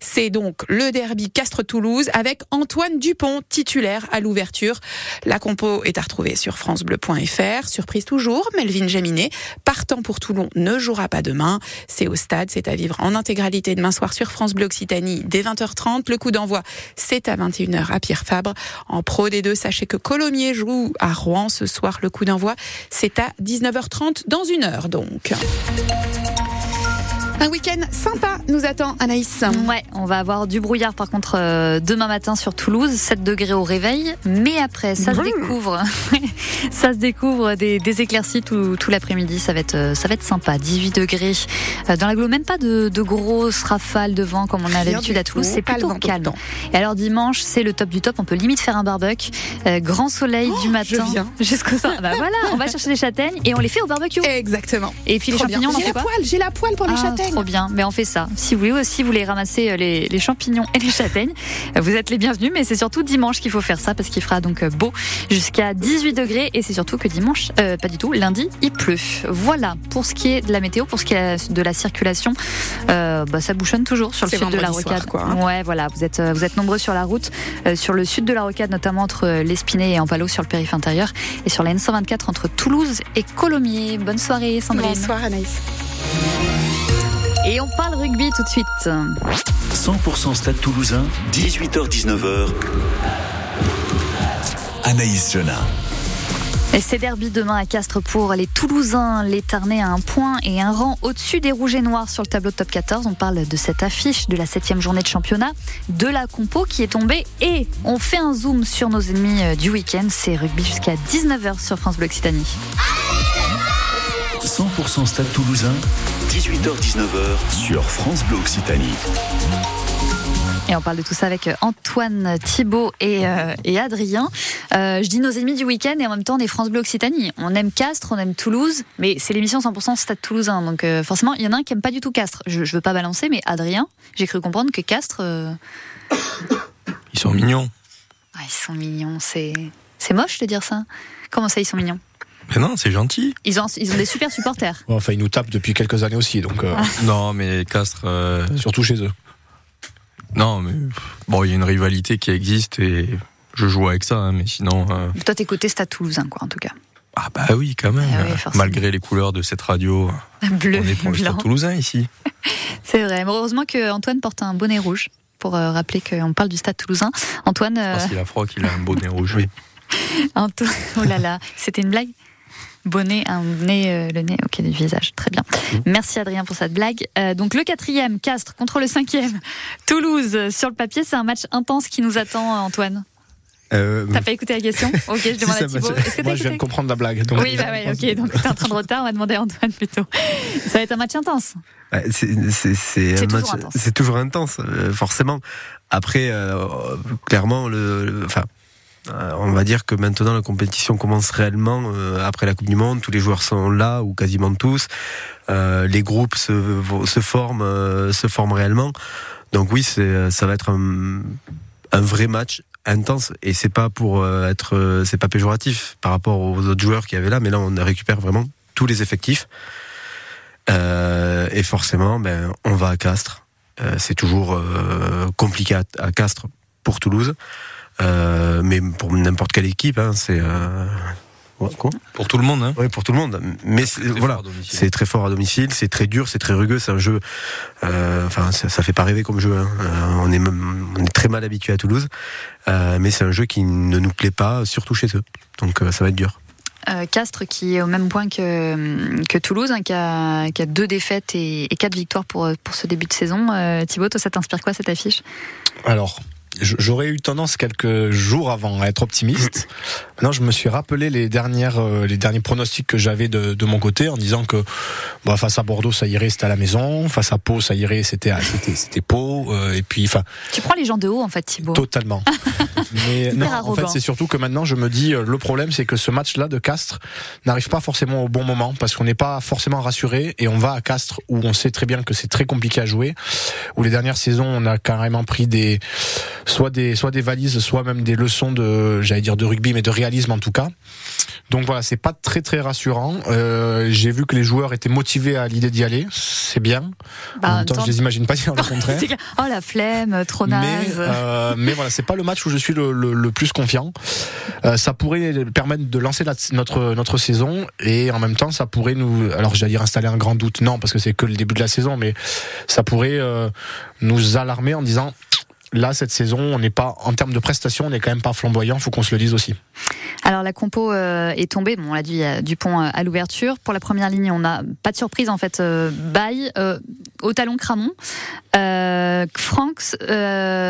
[SPEAKER 13] c'est donc le derby Castres-Toulouse avec Antoine Dupont, titulaire à l'ouverture. La compo est à retrouver sur francebleu.fr. Surprise toujours, Melvin Jaminet, partant pour Toulon, ne jouera pas demain. C'est au stade, c'est à vivre en intégralité demain soir sur France Bleu Occitanie dès 20h30. Le coup d'envoi, c'est à 21h à Pierre Fabre. En pro des deux, sachez que Colomiers joue à Rouen ce soir. Le coup d'envoi, c'est à 19h30 dans une heure donc. Un week-end sympa nous attend, Anaïs.
[SPEAKER 2] Ouais, on va avoir du brouillard par contre euh, demain matin sur Toulouse, 7 degrés au réveil, mais après ça se découvre, ça se découvre des, des éclaircies tout, tout l'après-midi, ça va être euh, ça va être sympa, 18 degrés. Euh, dans l'agglo, même pas de, de grosses rafales de vent comme on a l'habitude à Toulouse, c'est plutôt
[SPEAKER 13] vent
[SPEAKER 2] calme. Et alors dimanche, c'est le top du top, on peut limite faire un barbecue, Euh, grand soleil du matin
[SPEAKER 13] Oh,
[SPEAKER 2] jusqu'au soir. Bah voilà, on va chercher des châtaignes et on les fait au barbecue.
[SPEAKER 13] Exactement.
[SPEAKER 2] Et puis les
[SPEAKER 13] Trop bien.
[SPEAKER 2] champignons, on en
[SPEAKER 13] J'ai la poêle, j'ai la poêle pour les
[SPEAKER 2] ah,
[SPEAKER 13] châtaignes.
[SPEAKER 2] Trop bien, mais on fait ça. Si vous voulez aussi, vous voulez ramasser euh, les, les champignons et les châtaignes, euh, vous êtes les bienvenus, mais c'est surtout dimanche qu'il faut faire ça parce qu'il fera donc euh, beau jusqu'à 18 degrés et c'est surtout que dimanche, euh, pas du tout, lundi, il pleut. Voilà pour ce qui est de la météo, pour ce qui est de la circulation, euh, bah, ça bouchonne toujours sur le sud de la
[SPEAKER 13] vendredi soir,
[SPEAKER 2] Rocade.
[SPEAKER 13] quoi, hein.
[SPEAKER 2] Ouais, voilà, vous êtes, vous êtes nombreux sur la route, euh, sur le sud de la Rocade, notamment entre l'Espinay et Ampalo sur le périph' intérieur, et sur la N124 entre Toulouse et Colomiers. Bonne soirée, Sandrine.
[SPEAKER 13] Bonsoir, Anaïs.
[SPEAKER 2] Et on parle rugby tout de suite.
[SPEAKER 1] 100% Stade Toulousain, 18h-19h. Anaïs Jeunin.
[SPEAKER 2] Et c'est derby demain à Castres pour les Toulousains. Les Tarnais à un point et un rang au-dessus des Rouges et Noirs sur le tableau de top 14. On parle de cette affiche de la septième journée de championnat, de la compo qui est tombée et on fait un zoom sur nos ennemis euh, du week-end. C'est rugby jusqu'à 19h sur France Bleu Occitanie.
[SPEAKER 1] 100% Stade Toulousain, 18h-19h sur France Bleu Occitanie.
[SPEAKER 2] Et on parle de tout ça avec Antoine, Thibault et, euh, et Adrien. Euh, je dis nos ennemis du week-end et en même temps on est France Bleu Occitanie. On aime Castres, on aime Toulouse, mais c'est l'émission 100% Stade Toulousain. Donc euh, forcément, il y en a un qui aime pas du tout Castres. Je, je veux pas balancer, mais Adrien, j'ai cru comprendre que Castres. euh,
[SPEAKER 4] Ils sont mignons.
[SPEAKER 2] ah, ils sont mignons. C'est c'est moche de dire ça. Comment ça, ils sont mignons?
[SPEAKER 4] Mais non, c'est gentil.
[SPEAKER 2] ils ont, ils ont des super supporters.
[SPEAKER 5] Bon, Enfin, ils nous tapent depuis quelques années aussi, donc euh,
[SPEAKER 4] Non, mais Castres. euh,
[SPEAKER 5] surtout chez eux.
[SPEAKER 4] Non, mais bon, il y a une rivalité qui existe et je joue avec ça, hein, mais sinon. euh,
[SPEAKER 2] Toi, t'es côté Stade Toulousain, quoi, en tout cas.
[SPEAKER 4] Ah bah oui, quand même.
[SPEAKER 2] Ah oui, forcément.
[SPEAKER 4] malgré les couleurs de cette radio,
[SPEAKER 2] Bleu,
[SPEAKER 4] on est pour le
[SPEAKER 2] blanc.
[SPEAKER 4] Stade Toulousain ici.
[SPEAKER 2] C'est vrai. Mais heureusement que Antoine porte un bonnet rouge pour euh, rappeler qu'on parle du Stade Toulousain. Antoine, euh,
[SPEAKER 4] Parce qu'il a froid, qu'il a un bonnet rouge.
[SPEAKER 2] Anto- Oh là là, c'était une blague Bonnet, un nez, euh, le nez, ok, du visage, très bien. Merci Adrien pour cette blague. Euh, donc le quatrième, Castres contre le cinquième, Toulouse. Sur le papier, c'est un match intense qui nous attend, Antoine.
[SPEAKER 3] Euh,
[SPEAKER 2] T'as pas écouté la question Ok, je demande
[SPEAKER 3] Si,
[SPEAKER 2] à Thibaut. Est-ce que
[SPEAKER 5] Moi, je viens de comprendre la blague. donc-
[SPEAKER 2] Oui, bah ouais, ok, donc t'es en train de retard, on va demander à Antoine plutôt. Ça va être un match intense.
[SPEAKER 3] Ouais, c'est
[SPEAKER 2] toujours intense.
[SPEAKER 3] c'est toujours intense, euh, forcément. Après, euh, clairement, le, le- enfin, euh, on va dire que maintenant la compétition commence réellement euh, après la Coupe du Monde. Tous les joueurs sont là ou quasiment tous. Euh, les groupes se, forment, euh, se forment réellement. Donc oui, ça va être un, vrai match intense et c'est pas pour euh, être, euh, c'est pas péjoratif par rapport aux autres joueurs qui avaient là, mais là on récupère vraiment tous les effectifs. Euh, et forcément, ben, on va à Castres. Euh, c'est toujours euh, compliqué à, à Castres pour Toulouse, euh, mais pour n'importe quelle équipe, hein, c'est euh, ouais, quoi
[SPEAKER 4] Pour tout le monde, hein.
[SPEAKER 3] Oui, pour tout le monde. Mais c'est-
[SPEAKER 4] très
[SPEAKER 3] voilà,
[SPEAKER 4] fort à domicile.
[SPEAKER 3] c'est très fort à domicile, c'est très dur, c'est très rugueux, c'est un jeu. euh, Enfin, ça, ça fait pas rêver comme jeu. hein. Euh, on est même- on est très mal habitué à Toulouse, euh, mais c'est un jeu qui ne nous plaît pas, surtout chez eux. Donc euh, ça va être dur.
[SPEAKER 2] Euh, Castres qui est au même point que, que Toulouse, hein, qui, a, qui a deux défaites et, et quatre victoires pour, pour ce début de saison. Euh, Thibaut, toi, ça t'inspire quoi cette affiche?
[SPEAKER 5] Alors, j'aurais eu tendance quelques jours avant à être optimiste. Maintenant, je me suis rappelé les dernières, euh, les derniers pronostics que j'avais de, de mon côté en disant que bah, face à Bordeaux, ça irait, c'était à la maison. Face à Pau, ça irait, c'était à- c'était c'était Pau. euh, et puis, enfin,
[SPEAKER 2] Tu prends les gens de haut, en fait, Thibaut.
[SPEAKER 5] totalement. Mais non, en fait, c'est surtout que maintenant, je me dis, euh, le problème, c'est que ce match-là de Castres n'arrive pas forcément au bon moment parce qu'on n'est pas forcément rassuré et on va à Castres où on sait très bien que c'est très compliqué à jouer. Où les dernières saisons, on a carrément pris des, soit des, soit des valises, soit même des leçons de, j'allais dire de rugby, mais de réalisme en tout cas. Donc voilà, c'est pas très très rassurant. Euh, J'ai vu que les joueurs étaient motivés à l'idée d'y aller, c'est bien.
[SPEAKER 2] Bah, en même
[SPEAKER 5] temps, je les imagine pas dire le contraire.
[SPEAKER 2] Oh la flemme, trop naze.
[SPEAKER 5] Mais, euh, mais voilà, c'est pas le match où je suis le, le- le plus confiant. Euh, ça pourrait permettre de lancer la- notre notre saison et en même temps, ça pourrait nous, alors j'allais dire installer un grand doute, non, parce que c'est que le début de la saison, mais ça pourrait euh, nous alarmer en disant. Là, cette saison, on n'est pas, en termes de prestations, on n'est quand même pas flamboyant, faut qu'on se le dise aussi.
[SPEAKER 2] Alors la compo euh, est tombée, bon, on l'a dit, Dupont euh, à l'ouverture. Pour la première ligne, on n'a pas de surprise en fait. Euh, Baye, au talon Cramon, Franks,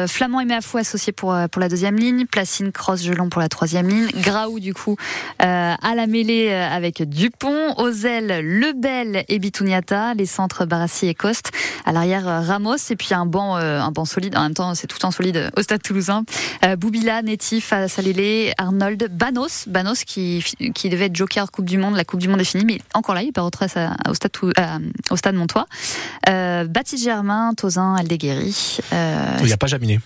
[SPEAKER 2] Flamand et Méafou associés pour, pour la deuxième ligne, Placine, Cross, Gelon pour la troisième ligne, Graou du coup à la mêlée avec Dupont, ailes Lebel et Bitouniata, les centres Barassi et Coste, à l'arrière Ramos et puis un banc, un banc solide. En même temps, c'est tout le temps solide au Stade Toulousain. Boubila, Netif, Salélé, Arnold, Banos, Banos qui, qui devait être joker Coupe du Monde. La Coupe du Monde est finie, mais encore là, il part retrace à- au stade, à- au stade Montois. Euh, Baptiste Germain, Tozin, Aldeguerri. Euh,
[SPEAKER 5] Il n'y a pas Jaminé.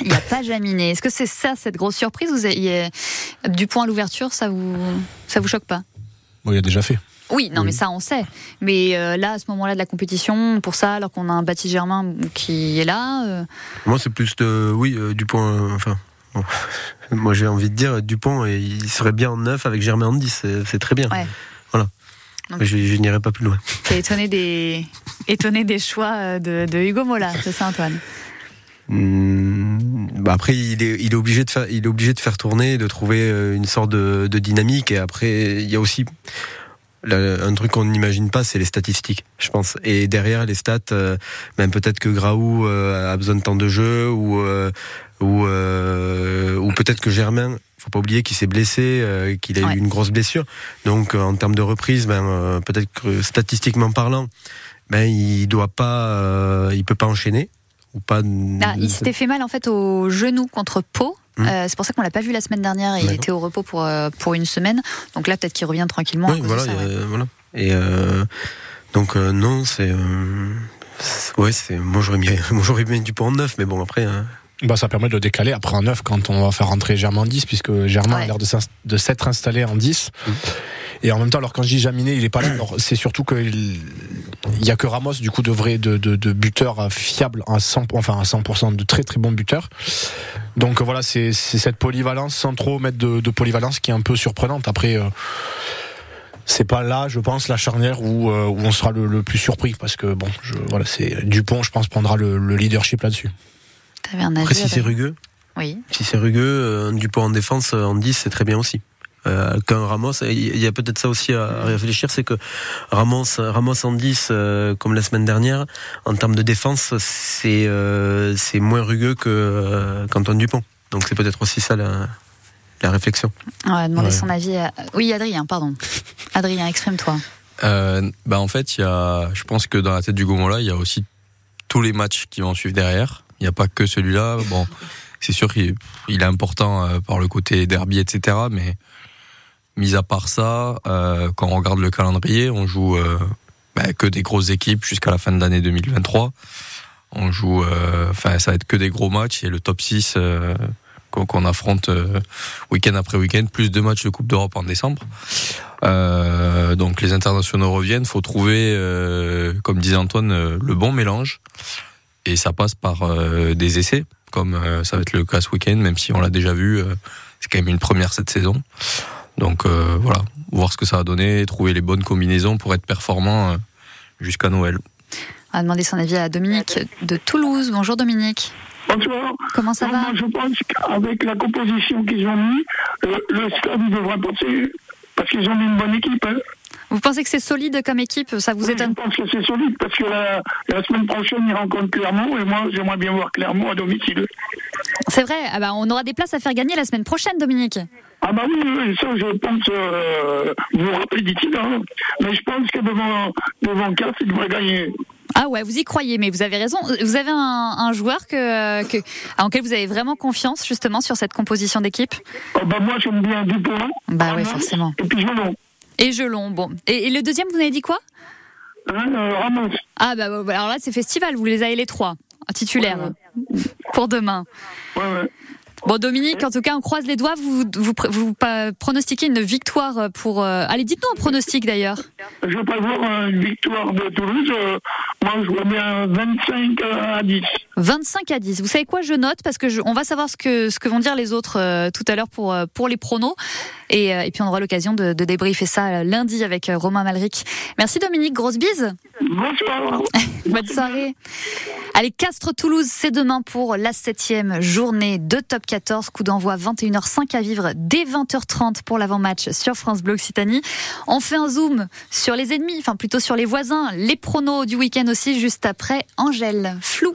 [SPEAKER 2] il n'y a pas Jaminé. Est-ce que c'est ça cette grosse surprise Vous avez, du point à l'ouverture, ça vous ça vous choque pas?
[SPEAKER 5] Bon, il a déjà fait.
[SPEAKER 2] Oui, non, mais ça on sait. Mais euh, là, à ce moment-là de la compétition, pour ça, alors qu'on a un Baptiste Germain qui est là, euh,
[SPEAKER 3] Moi, c'est plus de, oui, euh, Dupont. euh, enfin, bon. moi, j'ai envie de dire Dupont, et il serait bien en neuf avec Germain en 10, c'est très bien.
[SPEAKER 2] Ouais.
[SPEAKER 3] Voilà.
[SPEAKER 2] Donc-
[SPEAKER 3] je, je n'irai pas plus loin.
[SPEAKER 2] t'es étonné des étonné des choix euh, de, de Hugo Mola, c'est ça Antoine?
[SPEAKER 3] Hmm, bah après, il est, il est obligé de faire, il est obligé de faire tourner, de trouver euh, une sorte de, de dynamique. Et après, il y a aussi un truc qu'on n'imagine pas, c'est les statistiques, je pense. Et derrière les stats, euh, même peut-être que Graou euh, a besoin de temps de jeu ou euh, ou, euh, ou peut-être que Germain. Faut pas oublier qu'il s'est blessé, euh, qu'il a eu une grosse blessure. Donc, en termes de reprise, ben peut-être que statistiquement parlant, ben il doit pas, euh, il peut pas enchaîner ou pas.
[SPEAKER 2] Ah, Il s'était fait mal en fait au genou contre Pau.
[SPEAKER 3] Hmm.
[SPEAKER 2] Euh, c'est pour ça qu'on l'a pas vu la semaine dernière. et Il était au repos pour euh, pour une semaine. Donc là, peut-être qu'il revient tranquillement. à
[SPEAKER 3] Oui,
[SPEAKER 2] cause
[SPEAKER 3] voilà,
[SPEAKER 2] de ça,
[SPEAKER 3] il y
[SPEAKER 2] ouais.
[SPEAKER 3] a- voilà. Et euh, donc euh, non, c'est euh, ouais, c'est moi j'aurais mis moi j'aurais mis du pont en neuf, mais bon après. hein.
[SPEAKER 5] Bah, ça permet de le décaler après en 9 quand on va faire rentrer Germain en 10, puisque Germain a l'air de s'être installé en 10. Et en même temps, alors quand je dis Jaminet, il est pas là, alors, c'est surtout qu'il il y a que Ramos, du coup, de vrai, de, de, de buteur fiable à 100, enfin à 100%, de très très bon buteur. Donc voilà, c'est c'est cette polyvalence, sans trop mettre de, de polyvalence, qui est un peu surprenante. Après, euh, c'est pas là, je pense, la charnière où, euh, où on sera le, le plus surpris, parce que bon, je, voilà, c'est Dupont, je pense, prendra le, le leadership là-dessus.
[SPEAKER 2] T'avais un avis
[SPEAKER 3] Après si c'est rugueux,
[SPEAKER 2] Oui.
[SPEAKER 3] si c'est rugueux, euh, Dupont en défense en 10 c'est très bien aussi. Euh, qu'un Ramos, il y a peut-être ça aussi à à réfléchir, c'est que Ramos, Ramos en 10, euh, comme la semaine dernière, en termes de défense, c'est euh, c'est moins rugueux que euh, qu'Antoine Dupont. Donc c'est peut-être aussi ça la, la réflexion.
[SPEAKER 2] On va demander
[SPEAKER 4] Ouais.
[SPEAKER 2] son avis. à- Oui, Adrien, pardon. Adrien, exprime-toi.
[SPEAKER 4] Euh, bah en fait, il y a, je pense que dans la tête du Gomola, il y a aussi tous les matchs qui vont suivre derrière. Il n'y a pas que celui-là. Bon, c'est sûr qu'il il est important euh, par le côté derby, etc. Mais mis à part ça, euh, quand on regarde le calendrier, on joue euh, bah, que des grosses équipes jusqu'à la fin de l'année 2023. On joue, euh, enfin, ça va être que des gros matchs et le top 6 euh, qu'on affronte week-end après week-end, plus deux matchs de Coupe d'Europe en décembre. Donc les internationaux reviennent, faut trouver, comme disait Antoine, le bon mélange. Et ça passe par des essais, comme ça va être le cas ce week-end, même si on l'a déjà vu, c'est quand même une première cette saison. Donc euh, voilà, voir ce que ça va donner, trouver les bonnes combinaisons pour être performant euh, jusqu'à Noël.
[SPEAKER 2] On va demander son avis à Dominique de Toulouse. Bonjour Dominique.
[SPEAKER 14] Bonsoir.
[SPEAKER 2] Comment ça va
[SPEAKER 14] je pense qu'avec la composition qu'ils ont mis, euh, le stade devrait passer parce qu'ils ont mis une bonne équipe. hein.
[SPEAKER 2] Vous pensez que c'est solide comme équipe? Ça vous
[SPEAKER 14] Oui,
[SPEAKER 2] étonne
[SPEAKER 14] Je pense que c'est solide parce que la, la semaine prochaine, ils rencontrent Clermont et moi, j'aimerais bien voir Clermont à domicile.
[SPEAKER 2] C'est vrai. Ah bah, on aura des places à faire gagner la semaine prochaine, Dominique.
[SPEAKER 14] Ah bah oui, oui, ça je pense, euh, vous vous rappelez d'ici hein. mais je pense que devant, devant 4, ils devraient gagner.
[SPEAKER 2] Ah ouais, vous y croyez, mais vous avez raison. Vous avez un, un joueur que, que, en quel vous avez vraiment confiance justement sur cette composition d'équipe?
[SPEAKER 14] Ah bah moi j'aime bien Dupont.
[SPEAKER 2] Bah ouais, forcément.
[SPEAKER 14] Et puis Jelon.
[SPEAKER 2] Et Gelon, bon. Et, et le deuxième, vous avez dit quoi?
[SPEAKER 14] Hein, euh, Ramos.
[SPEAKER 2] Ah bah, bah, alors là, c'est festival. Vous les avez les trois titulaires pour demain.
[SPEAKER 14] Ouais, ouais.
[SPEAKER 2] Bon, Dominique, en tout cas, on croise les doigts. Vous, vous, vous pronostiquez une victoire pour. euh, Allez, dites-nous un pronostic d'ailleurs.
[SPEAKER 14] Je vais pas voir euh, une victoire de Toulouse. euh, moi, je vois bien 25 à 10.
[SPEAKER 2] 25 à 10. Vous savez quoi Je note parce que je- on va savoir ce que ce que vont dire les autres euh, tout à l'heure pour euh, pour les pronos et, euh, et puis on aura l'occasion de, de débriefer ça euh, lundi avec euh, Romain Malric. Merci Dominique, grosse bise.
[SPEAKER 14] Bonsoir.
[SPEAKER 2] Bonne soirée. Allez, Castres Toulouse, c'est demain pour la septième journée de Top 14. Coup d'envoi 21h05 à vivre dès 20h30 pour l'avant-match sur France Bleu Occitanie. On fait un zoom sur les ennemis, enfin plutôt sur les voisins, les pronos du week-end aussi juste après Angèle. Flou.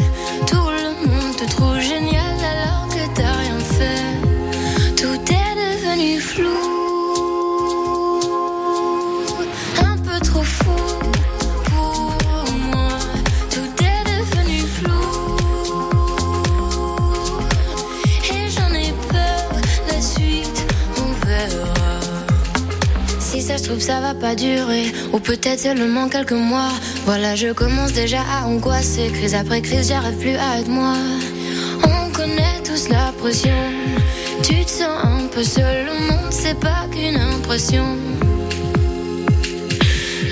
[SPEAKER 15] Se trouve ça va pas durer. Ou peut-être seulement quelques mois. Voilà je commence déjà à angoisser. Crise après crise j'arrive plus à être moi. On connaît tous la pression. Tu te sens un peu seul. Le monde c'est pas qu'une impression.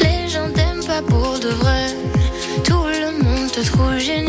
[SPEAKER 15] Les gens t'aiment pas pour de vrai. Tout le monde te trouve génial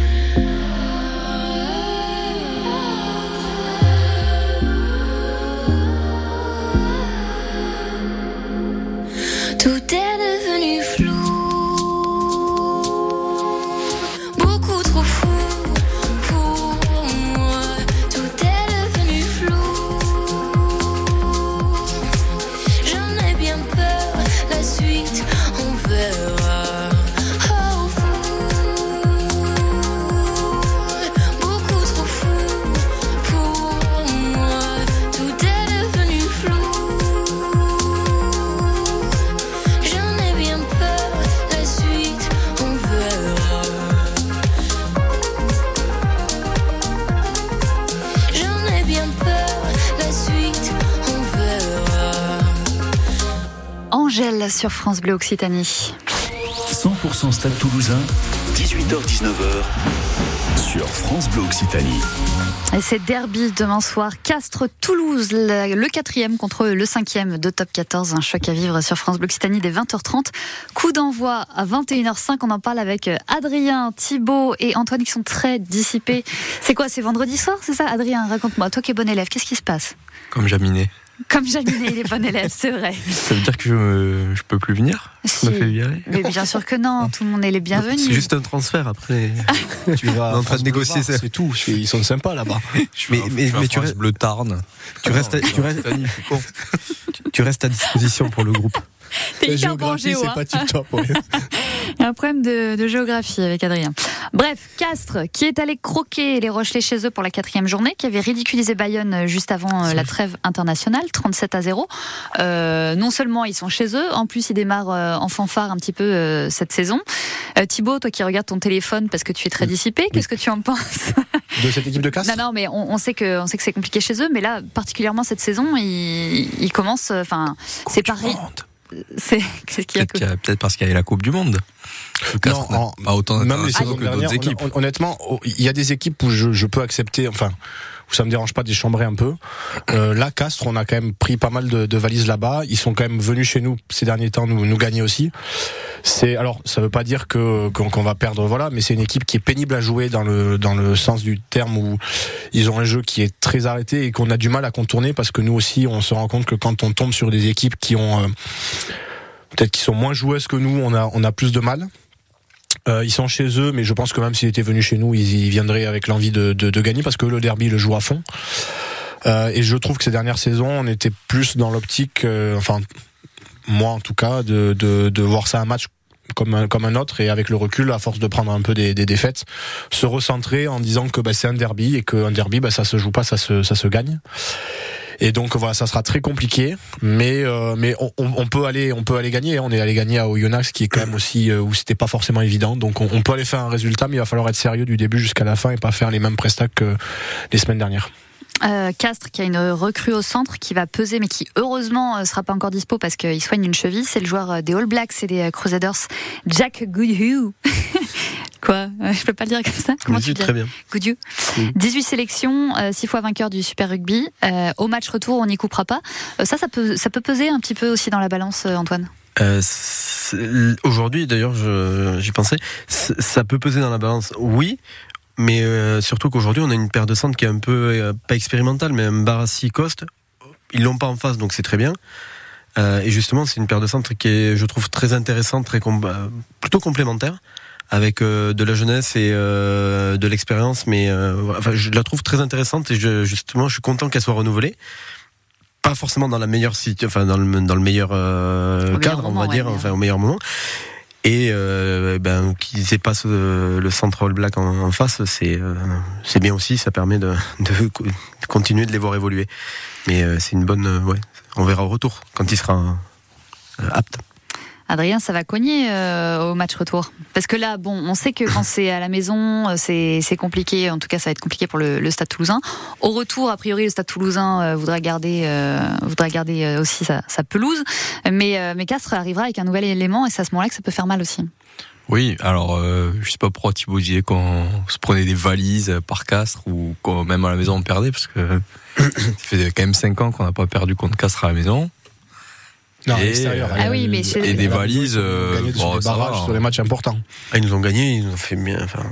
[SPEAKER 2] Sur France Bleu Occitanie.
[SPEAKER 1] 100% Stade Toulousain, 18h-19h sur France Bleu Occitanie.
[SPEAKER 2] Et c'est derby demain soir. Castres-Toulouse, le le quatrième contre le cinquième de top 14. Un choc à vivre sur France Bleu Occitanie dès 20h30. Coup d'envoi à 21h05. On en parle avec Adrien, Thibaut et Antoine qui sont très dissipés. C'est quoi C'est vendredi soir, c'est ça? Adrien, raconte-moi. Toi qui es bon élève, qu'est-ce qui se passe?
[SPEAKER 4] Comme Jaminet.
[SPEAKER 2] Comme Jaminet, il est bon élève, c'est vrai.
[SPEAKER 4] Ça veut dire que je, me- je peux plus venir
[SPEAKER 2] Si.
[SPEAKER 4] Me fais virer
[SPEAKER 2] Mais bien sûr que non, tout le monde est les bienvenus.
[SPEAKER 3] C'est juste un transfert après.
[SPEAKER 5] Tu vas
[SPEAKER 3] en train de négocier ça.
[SPEAKER 5] C'est tout. Ils sont sympas là-bas.
[SPEAKER 3] Mais, mais, mais tu, restes,
[SPEAKER 4] Bleu Tarn.
[SPEAKER 3] tu, restes, à- tu, restes, tu restes à disposition pour le groupe.
[SPEAKER 2] T'es hyper bon géo,
[SPEAKER 5] c'est
[SPEAKER 2] hein.
[SPEAKER 5] pas tip top.
[SPEAKER 2] Il y a un problème de, de géographie avec Adrien. Bref, Castres, qui est allé croquer les Rochelais chez eux pour la quatrième journée, qui avait ridiculisé Bayonne euh, juste avant euh, la trêve internationale, 37 à 0. Euh, non seulement ils sont chez eux, en plus ils démarrent en fanfare un petit peu euh, cette saison. Euh, Thibaut, toi qui regardes ton téléphone parce que tu es très dissipé, qu'est-ce que tu en penses
[SPEAKER 5] De cette équipe de casse
[SPEAKER 2] Non, non, mais on, on sait que on sait que c'est compliqué chez eux, mais là particulièrement cette saison, ils, ils commencent. Enfin, c'est pareil. C'est qu'est-ce qu'il y a
[SPEAKER 4] Peut-être qu'il y a- peut-être parce qu'il y avait la Coupe du Monde. N'a
[SPEAKER 5] en-
[SPEAKER 4] pas autant
[SPEAKER 5] Même les
[SPEAKER 4] que d'autres équipes.
[SPEAKER 5] hon- hon- honnêtement, oh, il y a des équipes où je, je peux accepter, enfin, où ça me dérange pas d'échambrer un peu. Euh, là, Castres, on a quand même pris pas mal de, de valises là-bas. Ils sont quand même venus chez nous ces derniers temps nous, nous gagner aussi. C'est alors, ça veut pas dire que qu'on va perdre, voilà, mais c'est une équipe qui est pénible à jouer dans le dans le sens du terme où ils ont un jeu qui est très arrêté et qu'on a du mal à contourner parce que nous aussi, on se rend compte que quand on tombe sur des équipes qui ont euh, peut-être qui sont moins joueuses que nous, on a on a plus de mal. Euh, ils sont chez eux, mais je pense que même s'ils étaient venus chez nous, ils viendraient avec l'envie de, de, de gagner parce que le derby le joue à fond. Euh, et je trouve que ces dernières saisons, on était plus dans l'optique, euh, enfin moi en tout cas, de, de, de voir ça un match comme un, comme un autre et avec le recul, à force de prendre un peu des, des défaites, se recentrer en disant que bah, c'est un derby et qu'un derby, bah, ça se joue pas, ça se, ça se gagne. Et donc voilà, ça sera très compliqué, mais euh, mais on, on- peut aller on peut aller gagner. On est allé gagner à Oyonnax, qui est quand même aussi euh, où c'était pas forcément évident. Donc on, on peut aller faire un résultat, mais il va falloir être sérieux du début jusqu'à la fin et pas faire les mêmes prestats que les semaines dernières.
[SPEAKER 2] Euh, Castres qui a une recrue au centre qui va peser mais qui heureusement euh, sera pas encore dispo parce qu'il soigne une cheville. C'est le joueur euh, des All Blacks et des euh, Crusaders, Jack Goodhue. Quoi? Je peux pas le dire comme ça Comment tu dis
[SPEAKER 3] très bien.
[SPEAKER 2] Goodhue. 18 sélections, 6 fois vainqueur du Super Rugby. Euh, au match retour, on n'y coupera pas. Euh, ça, ça peut, ça peut peser un petit peu aussi dans la balance, Antoine?
[SPEAKER 3] Euh, Aujourd'hui, d'ailleurs, j'y pensais, ça peut peser dans la balance, oui. Mais euh, surtout qu'aujourd'hui, on a une paire de centres qui est un peu, euh, pas expérimentale, mais un Barassi Coste. Ils l'ont pas en face, donc c'est très bien. Euh, et justement, c'est une paire de centres qui est, je trouve, très intéressante, très com- euh, plutôt complémentaire, avec euh, de la jeunesse et euh, de l'expérience. Mais euh, enfin, je la trouve très intéressante et je, justement, je suis content qu'elle soit renouvelée. Pas forcément dans la meilleure enfin dans le, dans le meilleur euh,
[SPEAKER 2] meilleur
[SPEAKER 3] cadre,
[SPEAKER 2] moment,
[SPEAKER 3] on va dire, enfin au meilleur moment. Et euh, ben qu'ils dépassent euh, le centre All Black en, face, c'est euh, c'est bien aussi. Ça permet de, de co- de continuer de les voir évoluer. Mais euh, c'est une bonne, ouais. On verra au retour quand il sera apte.
[SPEAKER 2] Adrien, ça va cogner euh, au match retour. Parce que là, bon, on sait que quand c'est à la maison, euh, c'est compliqué. En tout cas, ça va être compliqué pour le, Stade Toulousain. Au retour, a priori, le Stade Toulousain euh, voudra garder, voudra garder aussi sa, pelouse. Mais, mais Castres arrivera avec un nouvel élément et c'est à ce moment-là que ça peut faire mal aussi.
[SPEAKER 4] Oui, alors euh, je sais pas pourquoi Thibaut disait qu'on se prenait des valises par Castres ou qu'on même à la maison on perdait parce que ça fait quand même 5 ans qu'on n'a pas perdu contre Castres à la maison.
[SPEAKER 5] Non,
[SPEAKER 4] Et, euh,
[SPEAKER 2] Ah oui, mais
[SPEAKER 4] et des valises, euh,
[SPEAKER 5] sur
[SPEAKER 4] bon,
[SPEAKER 5] des
[SPEAKER 4] ça
[SPEAKER 5] barrages,
[SPEAKER 4] va,
[SPEAKER 5] sur
[SPEAKER 4] hein.
[SPEAKER 5] des matchs importants.
[SPEAKER 3] Ah, ils nous ont gagné, ils nous ont fait bien. Enfin,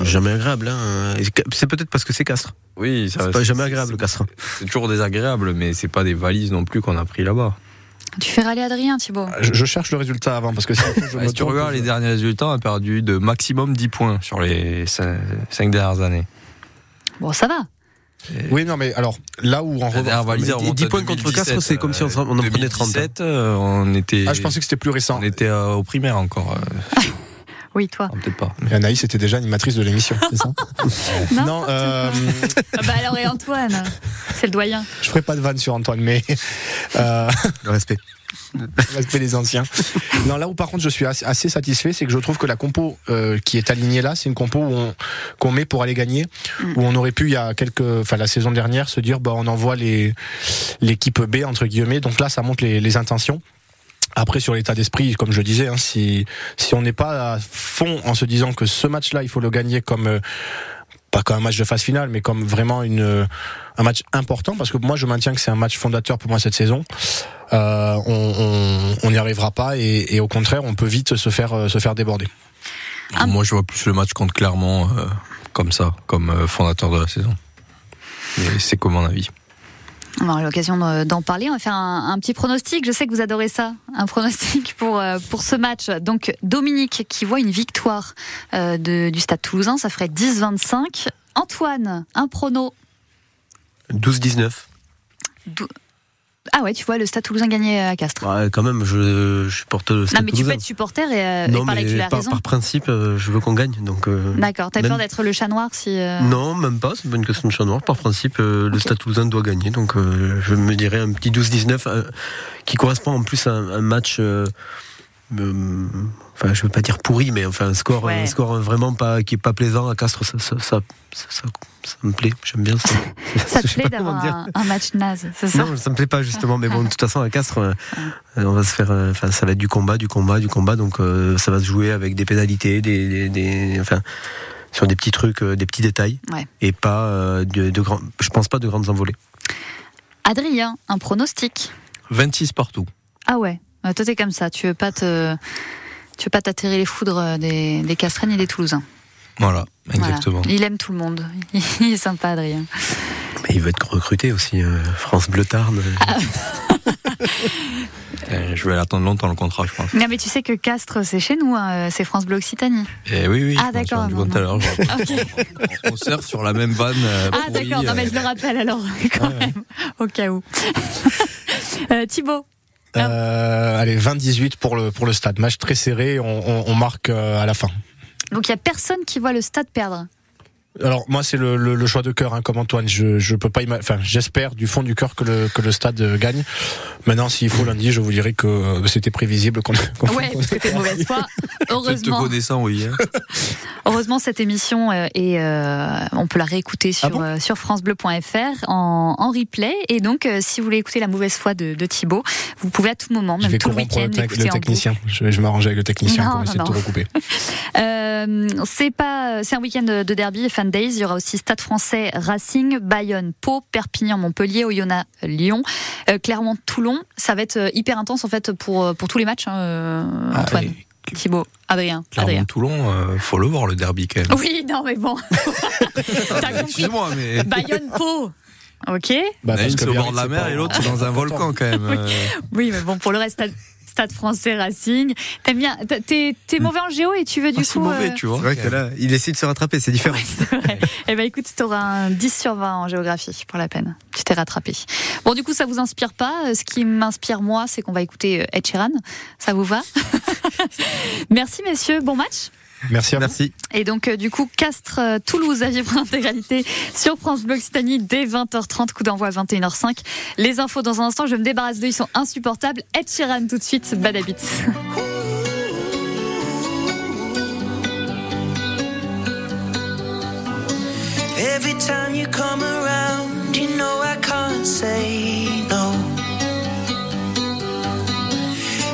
[SPEAKER 3] euh, jamais agréable. Hein. C'est peut-être parce que c'est Castres.
[SPEAKER 4] Oui, ça
[SPEAKER 3] C'est pas jamais agréable, le Castres.
[SPEAKER 4] C'est toujours désagréable, mais c'est pas des valises non plus qu'on a pris là-bas.
[SPEAKER 2] Tu fais râler Adrien, Thibaut.
[SPEAKER 5] Je, je cherche le résultat avant parce que si je
[SPEAKER 4] Ouais,
[SPEAKER 5] me
[SPEAKER 4] si tu regardes les derniers résultats, on a perdu de maximum 10 points sur les 5 dernières années.
[SPEAKER 2] Bon, ça va.
[SPEAKER 5] Oui, non, mais alors là où en revanche.
[SPEAKER 4] valise,
[SPEAKER 3] mais
[SPEAKER 4] elle
[SPEAKER 3] dix-
[SPEAKER 4] remonte
[SPEAKER 3] dix
[SPEAKER 4] à
[SPEAKER 3] points contre
[SPEAKER 4] 2017,
[SPEAKER 3] Castres, c'est comme si on en prenait 30.
[SPEAKER 4] 2017, euh, on était.
[SPEAKER 5] Ah, je pensais que c'était plus récent.
[SPEAKER 4] On était euh, au primaire encore. euh,
[SPEAKER 2] Oui, toi.
[SPEAKER 4] Peut-être pas.
[SPEAKER 5] Et Anaïs était déjà animatrice de l'émission, c'est ça Non, euh,
[SPEAKER 2] Ah bah alors, et Antoine? C'est le doyen.
[SPEAKER 5] je ferai pas de vanne sur Antoine, mais euh,
[SPEAKER 3] Le respect.
[SPEAKER 5] Respect des anciens. Non, là où par contre je suis assez, satisfait, c'est que je trouve que la compo euh, qui est alignée là, c'est une compo où on- qu'on met pour aller gagner, où on aurait pu il y a quelques, enfin la saison dernière, se dire bah on envoie les l'équipe B entre guillemets. Donc là, ça montre les, les intentions. Après sur l'état d'esprit, comme je disais, hein, si si on n'est pas à fond en se disant que ce match-là, il faut le gagner comme euh, pas comme un match de phase finale, mais comme vraiment une un match important, parce que moi je maintiens que c'est un match fondateur pour moi cette saison. Euh, on on- on n'y arrivera pas et, et au contraire, on peut vite se faire euh, se faire déborder.
[SPEAKER 4] Moi, je vois plus le match contre Clermont euh, comme ça, comme fondateur de la saison. Mais c'est comme mon avis.
[SPEAKER 2] On aura l'occasion de- d'en parler. On va faire un, un petit pronostic. Je sais que vous adorez ça. Un pronostic pour, euh, pour ce match. Donc, Dominique qui voit une victoire euh, de- du Stade toulousain, ça ferait 10-25. Antoine, un prono.
[SPEAKER 3] 12-19.
[SPEAKER 2] Ah ouais, tu vois le Stade toulousain gagner à Castres.
[SPEAKER 3] Ouais, quand même, je, je supporte le
[SPEAKER 2] non,
[SPEAKER 3] Stade
[SPEAKER 2] mais tu peux être supporter et, euh, et
[SPEAKER 3] Non,
[SPEAKER 2] par là, tu
[SPEAKER 3] mais par,
[SPEAKER 2] raison.
[SPEAKER 3] par principe, euh, je veux qu'on gagne. Donc, euh,
[SPEAKER 2] D'accord. T'as
[SPEAKER 3] même-
[SPEAKER 2] peur d'être le chat noir si.
[SPEAKER 3] Non, même pas, c'est pas une question de chat noir. Par principe, le Stade Toulousain doit gagner. Donc, je me dirais un petit 12-19 euh, qui correspond en plus à un, un match. enfin, je veux pas dire pourri, mais enfin un score,
[SPEAKER 2] Ouais.
[SPEAKER 3] un score vraiment pas qui est pas plaisant à Castres. Ça, ça, ça, ça, ça- me plaît. J'aime bien ça.
[SPEAKER 2] Ça te plaît d'avoir un, un match naze, c'est ça?
[SPEAKER 3] Non, ça me plaît pas justement, mais bon, de toute façon à Castres, euh, on va se faire, euh, enfin, ça va être du combat, du combat, du combat, donc euh, ça va se jouer avec des pénalités, des, des, des- enfin, sur des petits trucs, euh, des petits détails,
[SPEAKER 2] Ouais.
[SPEAKER 3] et pas euh, de, de grands, je pense pas de grandes envolées.
[SPEAKER 2] Adrien, un pronostic?
[SPEAKER 4] 26 partout.
[SPEAKER 2] Ah ouais. Euh, Toi, t'es comme ça. Tu veux pas te. Tu veux pas t'attirer les foudres des, des Castrennes et des Toulousains?
[SPEAKER 4] Voilà,
[SPEAKER 2] Voilà.
[SPEAKER 4] exactement.
[SPEAKER 2] Il aime tout le monde. Il est sympa, Adrien.
[SPEAKER 3] Mais il va être recruté aussi, euh, France Bleu Tarn.
[SPEAKER 4] Euh, je vais l'attendre longtemps le contrat, je pense.
[SPEAKER 2] Non, mais tu sais que Castres, c'est chez nous. hein, C'est France Bleu Occitanie.
[SPEAKER 4] Et oui, oui.
[SPEAKER 2] Ah, d'accord,
[SPEAKER 4] tout à l'heure. je- On surfe sur la même vanne. euh,
[SPEAKER 2] Ah, d'accord. Non, mais je le rappelle alors, quand même, au cas où. euh, Thibaut.
[SPEAKER 5] Euh, allez, 20-18 pour le pour le stade. Match très serré. On, on- on marque euh, à la fin.
[SPEAKER 2] Donc, il y a personne qui voit le stade perdre.
[SPEAKER 5] Alors moi c'est le, le- le choix de cœur hein, comme Antoine. Je je peux pas enfin j'espère du fond du cœur que le que le stade euh, gagne. Maintenant s'il faut lundi je vous dirai que euh, c'était prévisible qu'on qu'on-
[SPEAKER 2] Ouais, parce que t'es mauvaise foi.
[SPEAKER 4] Peut-être te
[SPEAKER 2] Heureusement,
[SPEAKER 4] connaissant, oui. hein.
[SPEAKER 2] heureusement cette émission euh, est, euh, on peut la réécouter
[SPEAKER 5] Ah
[SPEAKER 2] sur euh, sur francebleu.fr en, en replay. Et donc, euh, si vous voulez écouter la mauvaise foi de, de Thibaut, vous pouvez à tout moment, même tout le week-end,
[SPEAKER 5] le,
[SPEAKER 2] l'écouter
[SPEAKER 5] le
[SPEAKER 2] en
[SPEAKER 5] technicien. Je vais, je m'arranger avec le technicien
[SPEAKER 2] Non,
[SPEAKER 5] pour
[SPEAKER 2] non,
[SPEAKER 5] essayer de tout recouper.
[SPEAKER 2] Euh, c'est pas, c'est un week-end de de derby et Il y aura aussi Stade Français, Racing, Bayonne, Pau, Perpignan, Montpellier, Oyonnax, Lyon, euh, Clermont, Toulon. Ça va être euh, hyper intense en fait pour euh, pour tous les matchs, hein, euh,
[SPEAKER 5] Ah,
[SPEAKER 2] Antoine.
[SPEAKER 5] et
[SPEAKER 2] Thibaut, Adrien, Adrien.
[SPEAKER 4] Clermont-Toulon, euh, faut le voir le derby quand même.
[SPEAKER 2] Oui, non, mais bon. T'as compris.
[SPEAKER 4] Excuse-moi, mais.
[SPEAKER 2] Bayonne-Pau. Ok.
[SPEAKER 4] Bah,
[SPEAKER 5] parce
[SPEAKER 4] une
[SPEAKER 5] que
[SPEAKER 4] au bord de la mer et l'autre dans un volcan quand même.
[SPEAKER 2] Oui, mais bon, pour le reste, stade, français Racing. T'aimes bien. T'es t'es mauvais en géo et tu veux du
[SPEAKER 3] Ah, c'est
[SPEAKER 2] coup.
[SPEAKER 3] mauvais,
[SPEAKER 2] euh,
[SPEAKER 3] tu vois. C'est vrai que là, il essaie de se rattraper, c'est différent.
[SPEAKER 2] Eh ben écoute, t'auras un 10 sur 20 en géographie pour la peine. Tu t'es rattrapé. Bon, du coup, ça vous inspire pas. Euh, Ce qui m'inspire moi, c'est qu'on va écouter euh, Ed Sheeran. Ça vous va? Merci messieurs, bon match.
[SPEAKER 5] Merci à vous.
[SPEAKER 3] Merci.
[SPEAKER 2] Et donc, euh, du coup, Castres, euh, Toulouse à vivre en intégralité sur France Bleu Occitanie dès 20h30, coup d'envoi à 21h05. Les infos dans un instant, je me débarrasse d'eux, ils sont insupportables. Ed Sheeran tout de suite, Bad Habits.
[SPEAKER 15] Every time you come around, you know I can't say no.